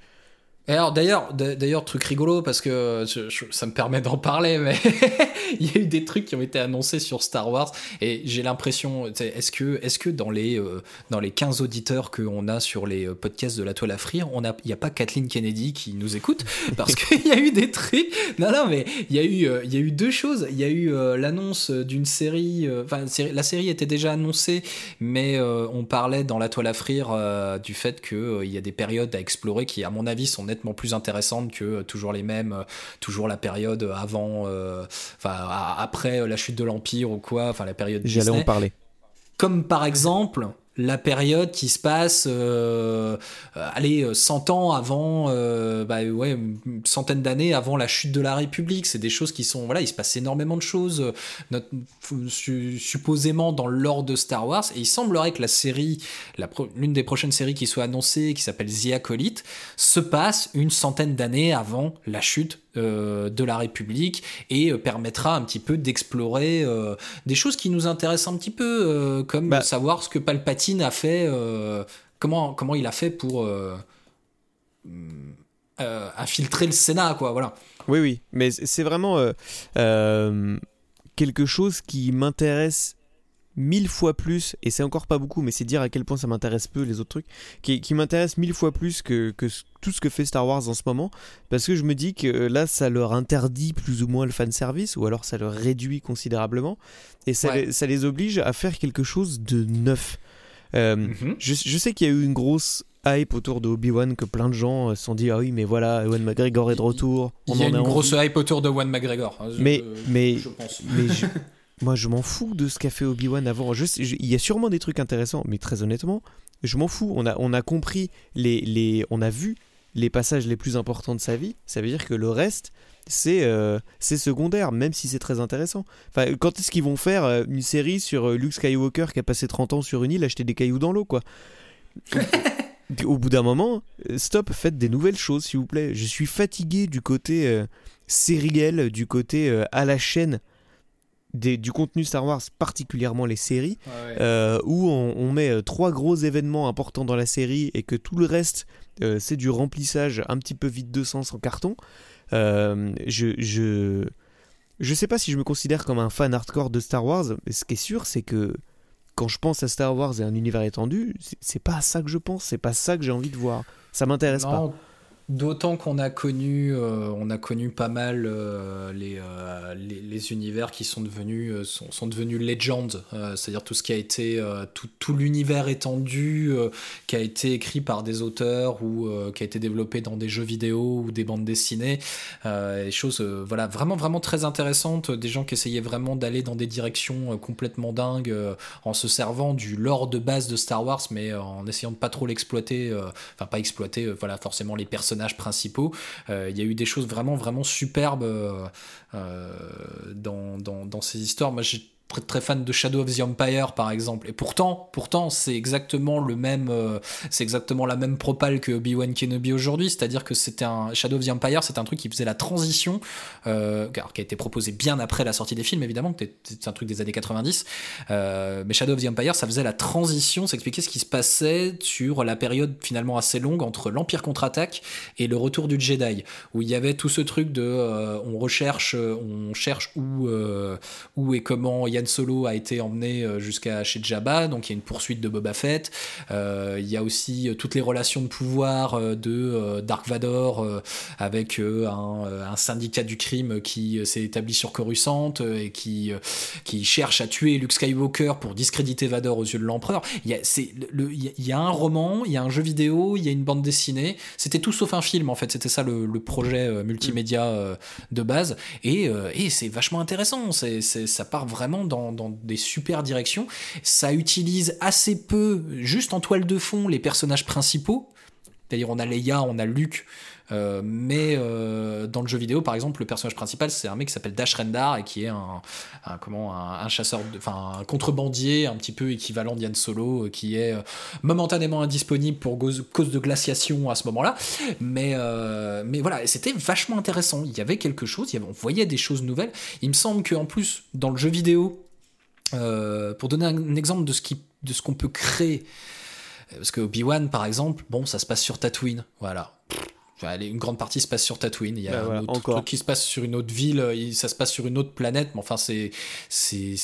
Alors d'ailleurs, d'ailleurs truc rigolo parce que je- ça me permet d'en parler, mais (laughs) il y a eu des trucs qui ont été annoncés sur Star Wars et j'ai l'impression, est-ce que, est-ce que dans les euh, dans les 15 auditeurs qu'on a sur les euh, podcasts de la toile à frire, on a, il y a pas Kathleen Kennedy qui nous écoute? (laughs) Parce qu'il y a eu des trucs. Non non mais il y a eu euh, il y a eu deux choses. Il y a eu euh, l'annonce d'une série, euh, enfin la série était déjà annoncée, mais euh, on parlait dans la toile à frire euh, du fait que euh, il y a des périodes à explorer qui à mon avis sont nettement plus intéressantes que euh, toujours les mêmes, euh, toujours la période avant, euh, enfin a- après la chute de l'empire ou quoi, enfin la période J'allais en parler. comme par exemple la période qui se passe, euh, euh, allez, euh, 100 ans avant, euh, bah ouais, une centaine d'années avant la chute de la République. C'est des choses qui sont, voilà, il se passe énormément de choses, euh, notre- su- supposément dans l'ordre de Star Wars. Et il semblerait que la série, l'une des prochaines séries qui soit annoncée, qui s'appelle The Acolyte, se passe une centaine d'années avant la chute euh, de la République et euh, permettra un petit peu d'explorer euh, des choses qui nous intéressent un petit peu, euh, comme Bah. savoir ce que Palpatine a fait, euh, comment, comment il a fait pour euh, euh, infiltrer le Sénat, quoi, voilà. Oui, oui, mais c'est vraiment quelque chose qui m'intéresse mille fois plus, et c'est encore pas beaucoup, mais c'est dire à quel point ça m'intéresse peu les autres trucs, qui, qui m'intéresse mille fois plus que, tout ce que fait Star Wars en ce moment, parce que je me dis que là, ça leur interdit plus ou moins le fanservice, ou alors ça leur réduit considérablement, et ça, Ouais. les, ça les oblige à faire quelque chose de neuf. Euh, Mhm. je, je sais qu'il y a eu une grosse hype autour de Obi-Wan, que plein de gens euh, se sont dit, ah oui, mais voilà, Ewan McGregor est de retour. Il on y a en une envie. grosse hype autour de One McGregor. hein, Mais- mais- je pense. Mais (laughs) je- moi, je m'en fous de ce qu'a fait Obi-Wan avant. Il y a sûrement des trucs intéressants, mais très honnêtement, je m'en fous. On a, on a compris, les, les, on a vu les passages les plus importants de sa vie. Ça veut dire que le reste, c'est euh, secondaire, même si c'est très intéressant. Enfin, quand est-ce qu'ils vont faire euh, une série sur euh, Luke Skywalker qui a passé 30 ans sur une île, acheter des cailloux dans l'eau, quoi? (laughs) Au bout d'un moment, stop, faites des nouvelles choses, s'il vous plaît. Je suis fatigué du côté sériel, du côté à la chaîne des- du contenu Star Wars, particulièrement les séries, Ouais. euh, où on, on met euh, trois gros événements importants dans la série et que tout le reste, euh, c'est du remplissage un petit peu vide de sens en carton. Euh, je, je, je sais pas si je me considère comme un fan hardcore de Star Wars, mais ce qui est sûr, c'est que quand je pense à Star Wars et un univers étendu, c'est- c'est pas à ça que je pense, c'est pas ça que j'ai envie de voir. Ça m'intéresse pas. D'autant qu'on a connu, euh, a connu pas mal euh, les, euh, les, les univers qui sont devenus, sont, sont devenus legends, euh, c'est-à-dire tout ce qui a été, tout, tout l'univers étendu qui a été écrit par des auteurs ou qui a été développé dans des jeux vidéo ou des bandes dessinées, des choses, voilà, vraiment vraiment très intéressantes, des gens qui essayaient vraiment d'aller dans des directions complètement dingues en se servant du lore de base de Star Wars, mais en essayant de pas trop l'exploiter, enfin pas exploiter, voilà, forcément les principaux. Euh, Il y a eu des choses vraiment, vraiment superbes euh, euh, dans, dans, dans ces histoires. Moi, j'ai très, fan de Shadow of the Empire par exemple. Et pourtant pourtant c'est exactement le même euh, c'est exactement la même propale que Obi-Wan Kenobi aujourd'hui. C'est-à-dire que c'était un Shadow of the Empire c'est un truc qui faisait la transition euh, alors, qui a été proposé bien après la sortie des films évidemment c'est un truc des années 90 euh, mais Shadow of the Empire ça faisait la transition ça expliquait ce qui se passait sur la période finalement assez longue entre l'Empire contre-attaque et le retour du Jedi où il y avait tout ce truc de on recherche on cherche où où et comment Ian Han Solo a été emmené euh, jusqu'à chez Jabba, donc il y a une poursuite de Boba Fett. Euh, il y a aussi euh, toutes les relations de pouvoir de Dark Vador avec un, syndicat du crime qui s'est établi sur Coruscant et qui, qui cherche à tuer Luke Skywalker pour discréditer Vador aux yeux de l'empereur. Il y a, il y a- un roman, il y a un jeu vidéo, il y a une bande dessinée. C'était tout sauf un film en fait. C'était ça le, projet multimédia de base. Et, et c'est vachement intéressant. Ça part vraiment dans, dans des super directions. Ça utilise assez peu, juste en toile de fond, les personnages principaux. C'est-à-dire on a Leia, on a Luke, euh, mais euh, dans le jeu vidéo, par exemple, le personnage principal, c'est un mec qui s'appelle Dash Rendar et qui est un, comment, un, chasseur, enfin un contrebandier un petit peu équivalent d'Yann Solo, euh, qui est momentanément indisponible pour cause, de glaciation à ce moment-là. Mais, mais voilà, c'était vachement intéressant. Il y avait quelque chose, il y avait- on voyait des choses nouvelles. Il me semble qu'en plus, dans le jeu vidéo, euh, pour donner un exemple de ce qui, de ce qu'on peut créer, euh, parce que Obi-Wan, par exemple, bon, ça se passe sur Tatooine, voilà. Allez, une grande partie se passe sur Tatooine. Il y a Bah un voilà, autre encore. truc qui se passe sur une autre ville, euh, ça se passe sur une autre planète, mais enfin, c'est, c'est,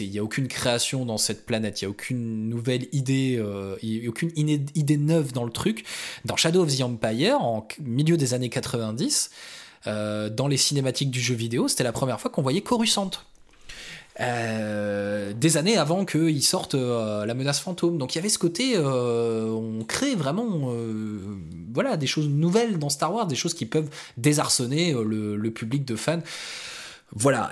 il y a aucune création dans cette planète, il y a aucune nouvelle idée, euh, il y a aucune idée neuve dans le truc. Dans Shadow of the Empire, en milieu des années 90, euh, dans les cinématiques du jeu vidéo, c'était la première fois qu'on voyait Coruscant. Euh, des années avant qu'ils sortent euh, la menace fantôme. Donc il y avait ce côté, euh, on crée vraiment voilà, des choses nouvelles dans Star Wars, des choses qui peuvent désarçonner le, le public de fans. Voilà.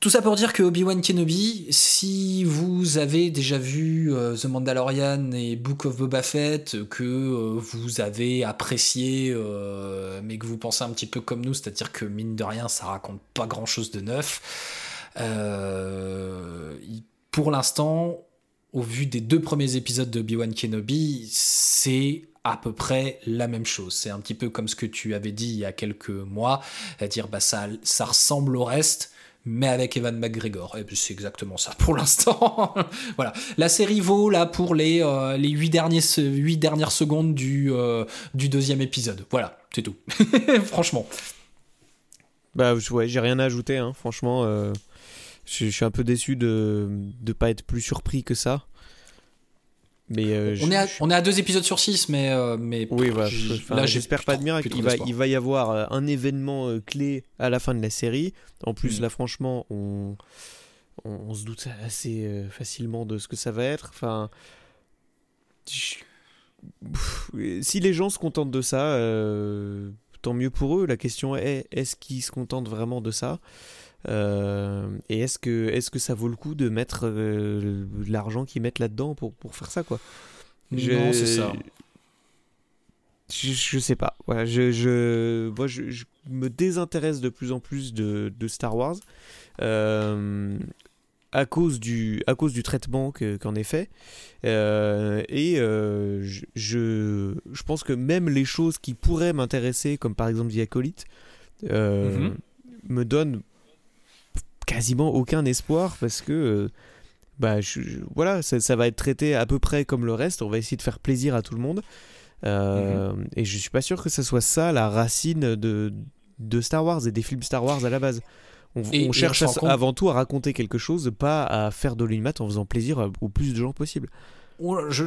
Tout ça pour dire que Obi-Wan Kenobi, si vous avez déjà vu The Mandalorian et Book of Boba Fett, que vous avez apprécié, mais que vous pensez un petit peu comme nous, c'est-à-dire que mine de rien, ça raconte pas grand-chose de neuf, pour l'instant, au vu des deux premiers épisodes de Obi-Wan Kenobi, c'est à peu près la même chose. C'est un petit peu comme ce que tu avais dit il y a quelques mois, c'est-à-dire bah, ça, ça ressemble au reste, mais avec Evan McGregor. Et puis, c'est exactement ça pour l'instant. (laughs) voilà. La série vaut là pour les, euh, les 8, derniers, se- huit dernières secondes du, euh, du deuxième épisode. Voilà, c'est tout. (laughs) Franchement. Bah ouais, j'ai rien à ajouter, hein, franchement. euh, je, je suis un peu déçu de ne pas être plus surpris que ça. Mais euh, on, je- est à, je- on est à deux épisodes sur six, mais, euh, mais Oui, voilà. là, j'espère pas de miracle. Il va, il va y avoir euh, un événement euh, clé à la fin de la série. En plus, Mm. là, franchement, on, on, on se doute assez facilement de ce que ça va être. Enfin, Pff, si les gens se contentent de ça, tant mieux pour eux. La question est est-ce qu'ils se contentent vraiment de ça? Euh, et est-ce que, est que ça vaut le coup de mettre euh, l'argent qu'ils mettent là-dedans pour, pour faire ça quoi? Non, c'est ça. je, je sais pas. Voilà, je, je, moi, je, je me désintéresse de plus en plus de, de Star Wars euh, à, cause du, à cause du traitement que- qu'en est fait. Euh, et euh, je, je, je pense que même les choses qui pourraient m'intéresser, comme par exemple The Acolyte, Mhm. me donnent quasiment aucun espoir parce que. euh, bah, je- je- voilà, ça, ça va être traité à peu près comme le reste. On va essayer de faire plaisir à tout le monde. Euh, Et je suis pas sûr que ce soit ça la racine de, de Star Wars et des films Star Wars à la base. On, Et- on et cherche on à- se rend compte- avant tout à raconter quelque chose, pas à faire de l'unimat en faisant plaisir au plus de gens possible.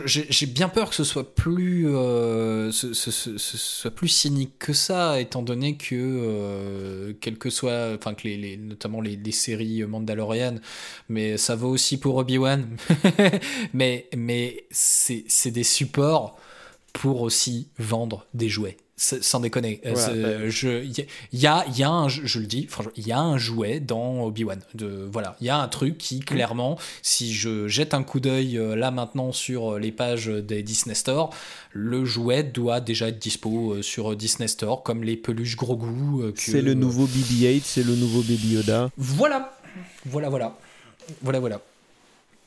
J'ai bien peur que ce soit plus, euh, ce, ce- ce- ce soit plus cynique que ça, étant donné que, euh, quel que soit, enfin que les, les- notamment les, les séries mandaloriennes, mais ça vaut aussi pour Obi-Wan, (laughs) mais, mais c'est c'est des supports pour aussi vendre des jouets. Sans déconner. Euh, Voilà, c'est- je- Il y, a- il y a, il y a un, je je le dis, franchement, il y a un jouet dans Obi-Wan. Voilà, il y a un truc qui, clairement, si je jette un coup d'œil euh, là maintenant sur euh, les pages des Disney Store, le jouet doit déjà être dispo sur Disney Store, comme les peluches euh, que- C'est le nouveau BB-8, c'est le nouveau Baby Yoda. Voilà, voilà, voilà. Voilà, voilà.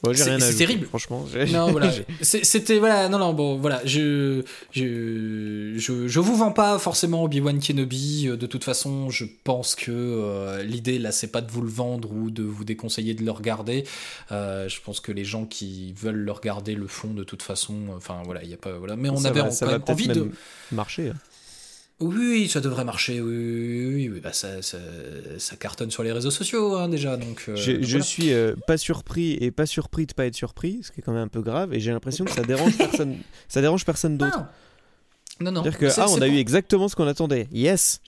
Ouais, j'ai C'est- terrible. Franchement, Non, voilà. (laughs) C'était, voilà, non, non, bon, voilà. Je, je, je, je vous vends pas forcément Obi-Wan Kenobi. Euh, De toute façon, je pense que euh, l'idée, là, c'est pas de vous le vendre ou de vous déconseiller de le regarder. Euh, je pense que les gens qui veulent le regarder le font de toute façon. Enfin, voilà, il y a pas, voilà. Mais on ça avait va, en- ça quand va même envie de. marcher. hein. Oui, ça devrait marcher. Oui, oui, oui, bah ça, ça, ça cartonne sur les réseaux sociaux hein, déjà. Donc, euh, Je, donc je voilà. suis euh, pas surpris et pas surpris de pas être surpris, ce qui est quand même un peu grave, et j'ai l'impression que ça dérange personne. Ça dérange personne d'autre. Ah. Non, non. C'est-à-dire que ah, on a pour- eu exactement ce qu'on attendait. Yes.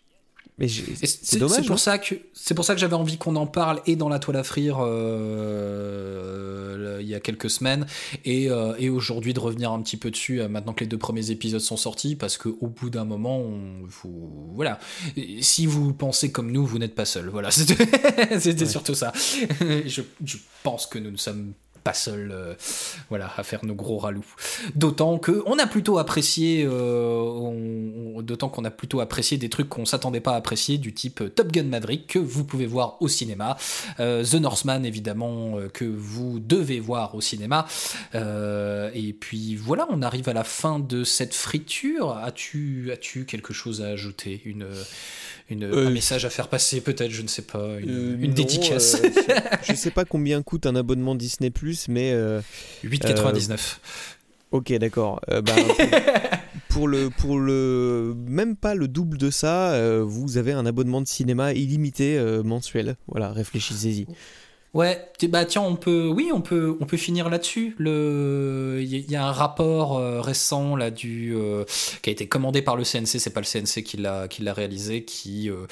Mais c'est dommage. c'est pour hein. ça que c'est pour ça que j'avais envie qu'on en parle et dans la toile à frire euh, il y a quelques semaines et, euh, et aujourd'hui de revenir un petit peu dessus euh, maintenant que les deux premiers épisodes sont sortis parce que au bout d'un moment on, vous, voilà si vous pensez comme nous vous n'êtes pas seul voilà (laughs) c'était surtout ça (laughs) je, je pense que nous ne sommes pas seuls euh, voilà à faire nos gros ralous. D'autant que on a plutôt apprécié euh, d'autant qu'on a plutôt apprécié des trucs qu'on s'attendait pas à apprécier du type euh, Top Gun Maverick que vous pouvez voir au cinéma. The Northman évidemment que vous devez voir au cinéma. Et puis voilà on arrive à la fin de cette friture. As-tu as-tu quelque chose à ajouter? Une une, Euh, un message à faire passer peut-être je ne sais pas une, Euh, une non, dédicace? euh, je sais pas combien coûte un abonnement Disney Plus, mais euh, 8,99 ok, d'accord. Euh, bah, (laughs) pour, pour le pour le même pas le double de ça, euh, vous avez un abonnement de cinéma illimité euh, mensuel. Voilà, réfléchissez-y. Ouais, bah tiens, on peut, oui, on peut, on peut finir là-dessus. Le, il y, a- un rapport euh, récent là du euh, qui a été commandé par le CNC. C'est pas le CNC qui l'a, qui l'a réalisé, qui, euh,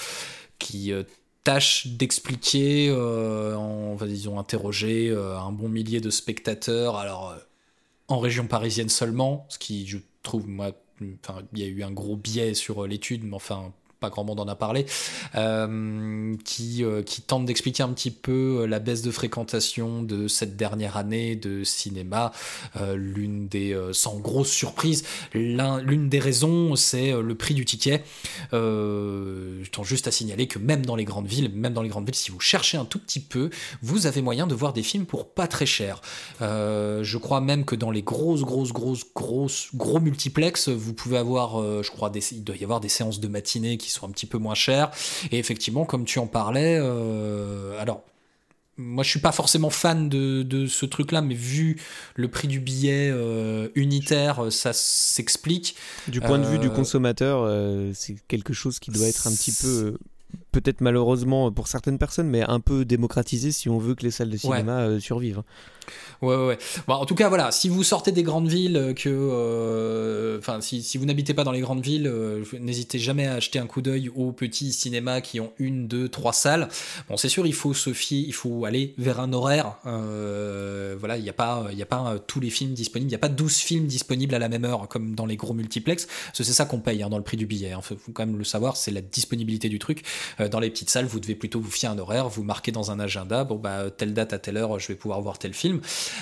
qui euh, tâche d'expliquer, euh, en, enfin, interroger euh, un bon millier de spectateurs. Alors euh, en région parisienne seulement, ce qui, je trouve, moi, il y a eu un gros biais sur l'étude, mais enfin, pas grand monde en a parlé, euh, qui, euh, qui tente d'expliquer un petit peu euh, la baisse de fréquentation de cette dernière année de cinéma. L'une des, sans grosse surprise, l'un- l'une des raisons, c'est le prix du ticket. Je tends juste à signaler que même dans les grandes villes, même dans les grandes villes, si vous cherchez un tout petit peu, vous avez moyen de voir des films pour pas très cher. Je crois même que dans les grosses, grosses, grosses, grosses, gros multiplex, vous pouvez avoir, je crois, des, il doit y avoir des séances de matinée qui sont un petit peu moins chères. Et effectivement, comme tu en parlais, euh, alors. Moi, je suis pas forcément fan de, de ce truc-là, mais vu le prix du billet euh, unitaire, ça s'explique. Du point de vue du Euh, consommateur, euh, c'est quelque chose qui doit être un petit peu, euh, peut-être malheureusement pour certaines personnes, mais un peu démocratisé si on veut que les salles de cinéma euh, survivent. Ouais, ouais, ouais. Bon, en tout cas, voilà, si vous sortez des grandes villes, euh, que, euh, enfin, si, si vous n'habitez pas dans les grandes villes, euh, n'hésitez jamais à acheter un coup d'œil aux petits cinémas qui ont une, deux, trois salles. Bon, c'est sûr, il faut se fier, il faut aller vers un horaire. Euh, voilà, il n'y a pas, il a pas tous les films disponibles, il n'y a pas 12 films disponibles à la même heure comme dans les gros multiplex. C'est ça qu'on paye hein, dans le prix du billet. Il faut, faut quand même le savoir, c'est la disponibilité du truc. Euh, dans les petites salles, vous devez plutôt vous fier à un horaire, vous marquez dans un agenda, bon bah telle date à telle heure, je vais pouvoir voir tel film.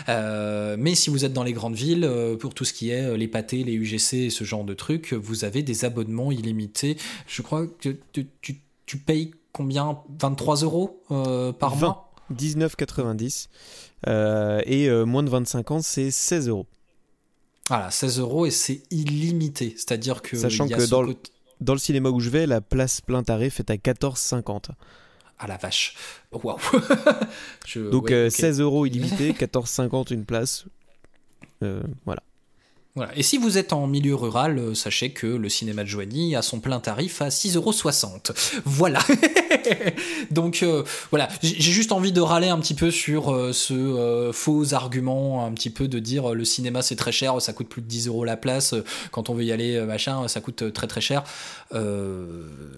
Euh, mais si vous êtes dans les grandes villes, euh, pour tout ce qui est les pâtés, les UGC et ce genre de trucs, vous avez des abonnements illimités. Je crois que tu, tu- tu payes combien? 23 euros euh, par 20. mois? 19,90 euh, et euh, moins de 25 ans, c'est 16 euros. Voilà, 16 euros et c'est illimité. C'est-à-dire que. Sachant que dans côté- Dans le cinéma où je vais, la place plein tarif est à 14,50. Ah la vache. Waouh. (laughs) Donc ouais, euh, ok. 16 euros illimité, 14,50 une place. Euh, voilà. Voilà. Et si vous êtes en milieu rural, euh, sachez que le cinéma de Joigny a son plein tarif à 6,60€. (laughs) Voilà. (laughs) Donc euh, voilà, j'ai juste envie de râler un petit peu sur euh, ce euh, faux argument, un petit peu de dire le cinéma c'est très cher, ça coûte plus de 10 euros la place, quand on veut y aller, machin, ça coûte très très cher. Il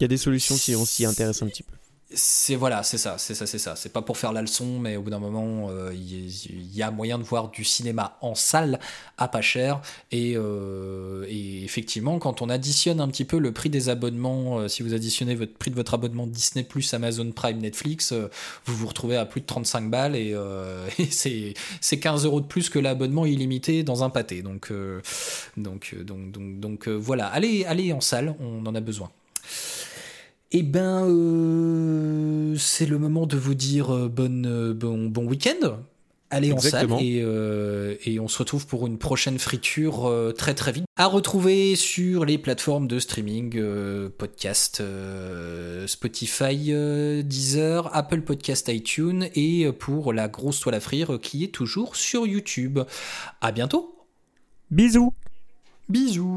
y a des solutions qui on s'y intéresse un petit peu. C'est voilà, c'est ça, c'est ça, c'est ça. C'est pas pour faire la leçon, mais au bout d'un moment, euh, il y, a moyen de voir du cinéma en salle à pas cher. Et, euh, effectivement, quand on additionne un petit peu le prix des abonnements, euh, si vous additionnez votre prix de votre abonnement Disney Amazon Prime, Netflix, vous vous retrouvez à plus de 35 balles (laughs) et, c'est c'est 15 euros de plus que l'abonnement illimité dans un pâté. Donc donc donc donc voilà, allez allez en salle, on en a besoin. Eh ben, euh, c'est le moment de vous dire euh, bonne, euh, bon, bon week-end. Allez en salle et, euh, et on se retrouve pour une prochaine friture euh, très très vite. À retrouver sur les plateformes de streaming, euh, podcast, euh, Spotify, euh, Deezer, Apple Podcast, iTunes et pour la grosse toile à frire qui est toujours sur YouTube. À bientôt. Bisous Bisous.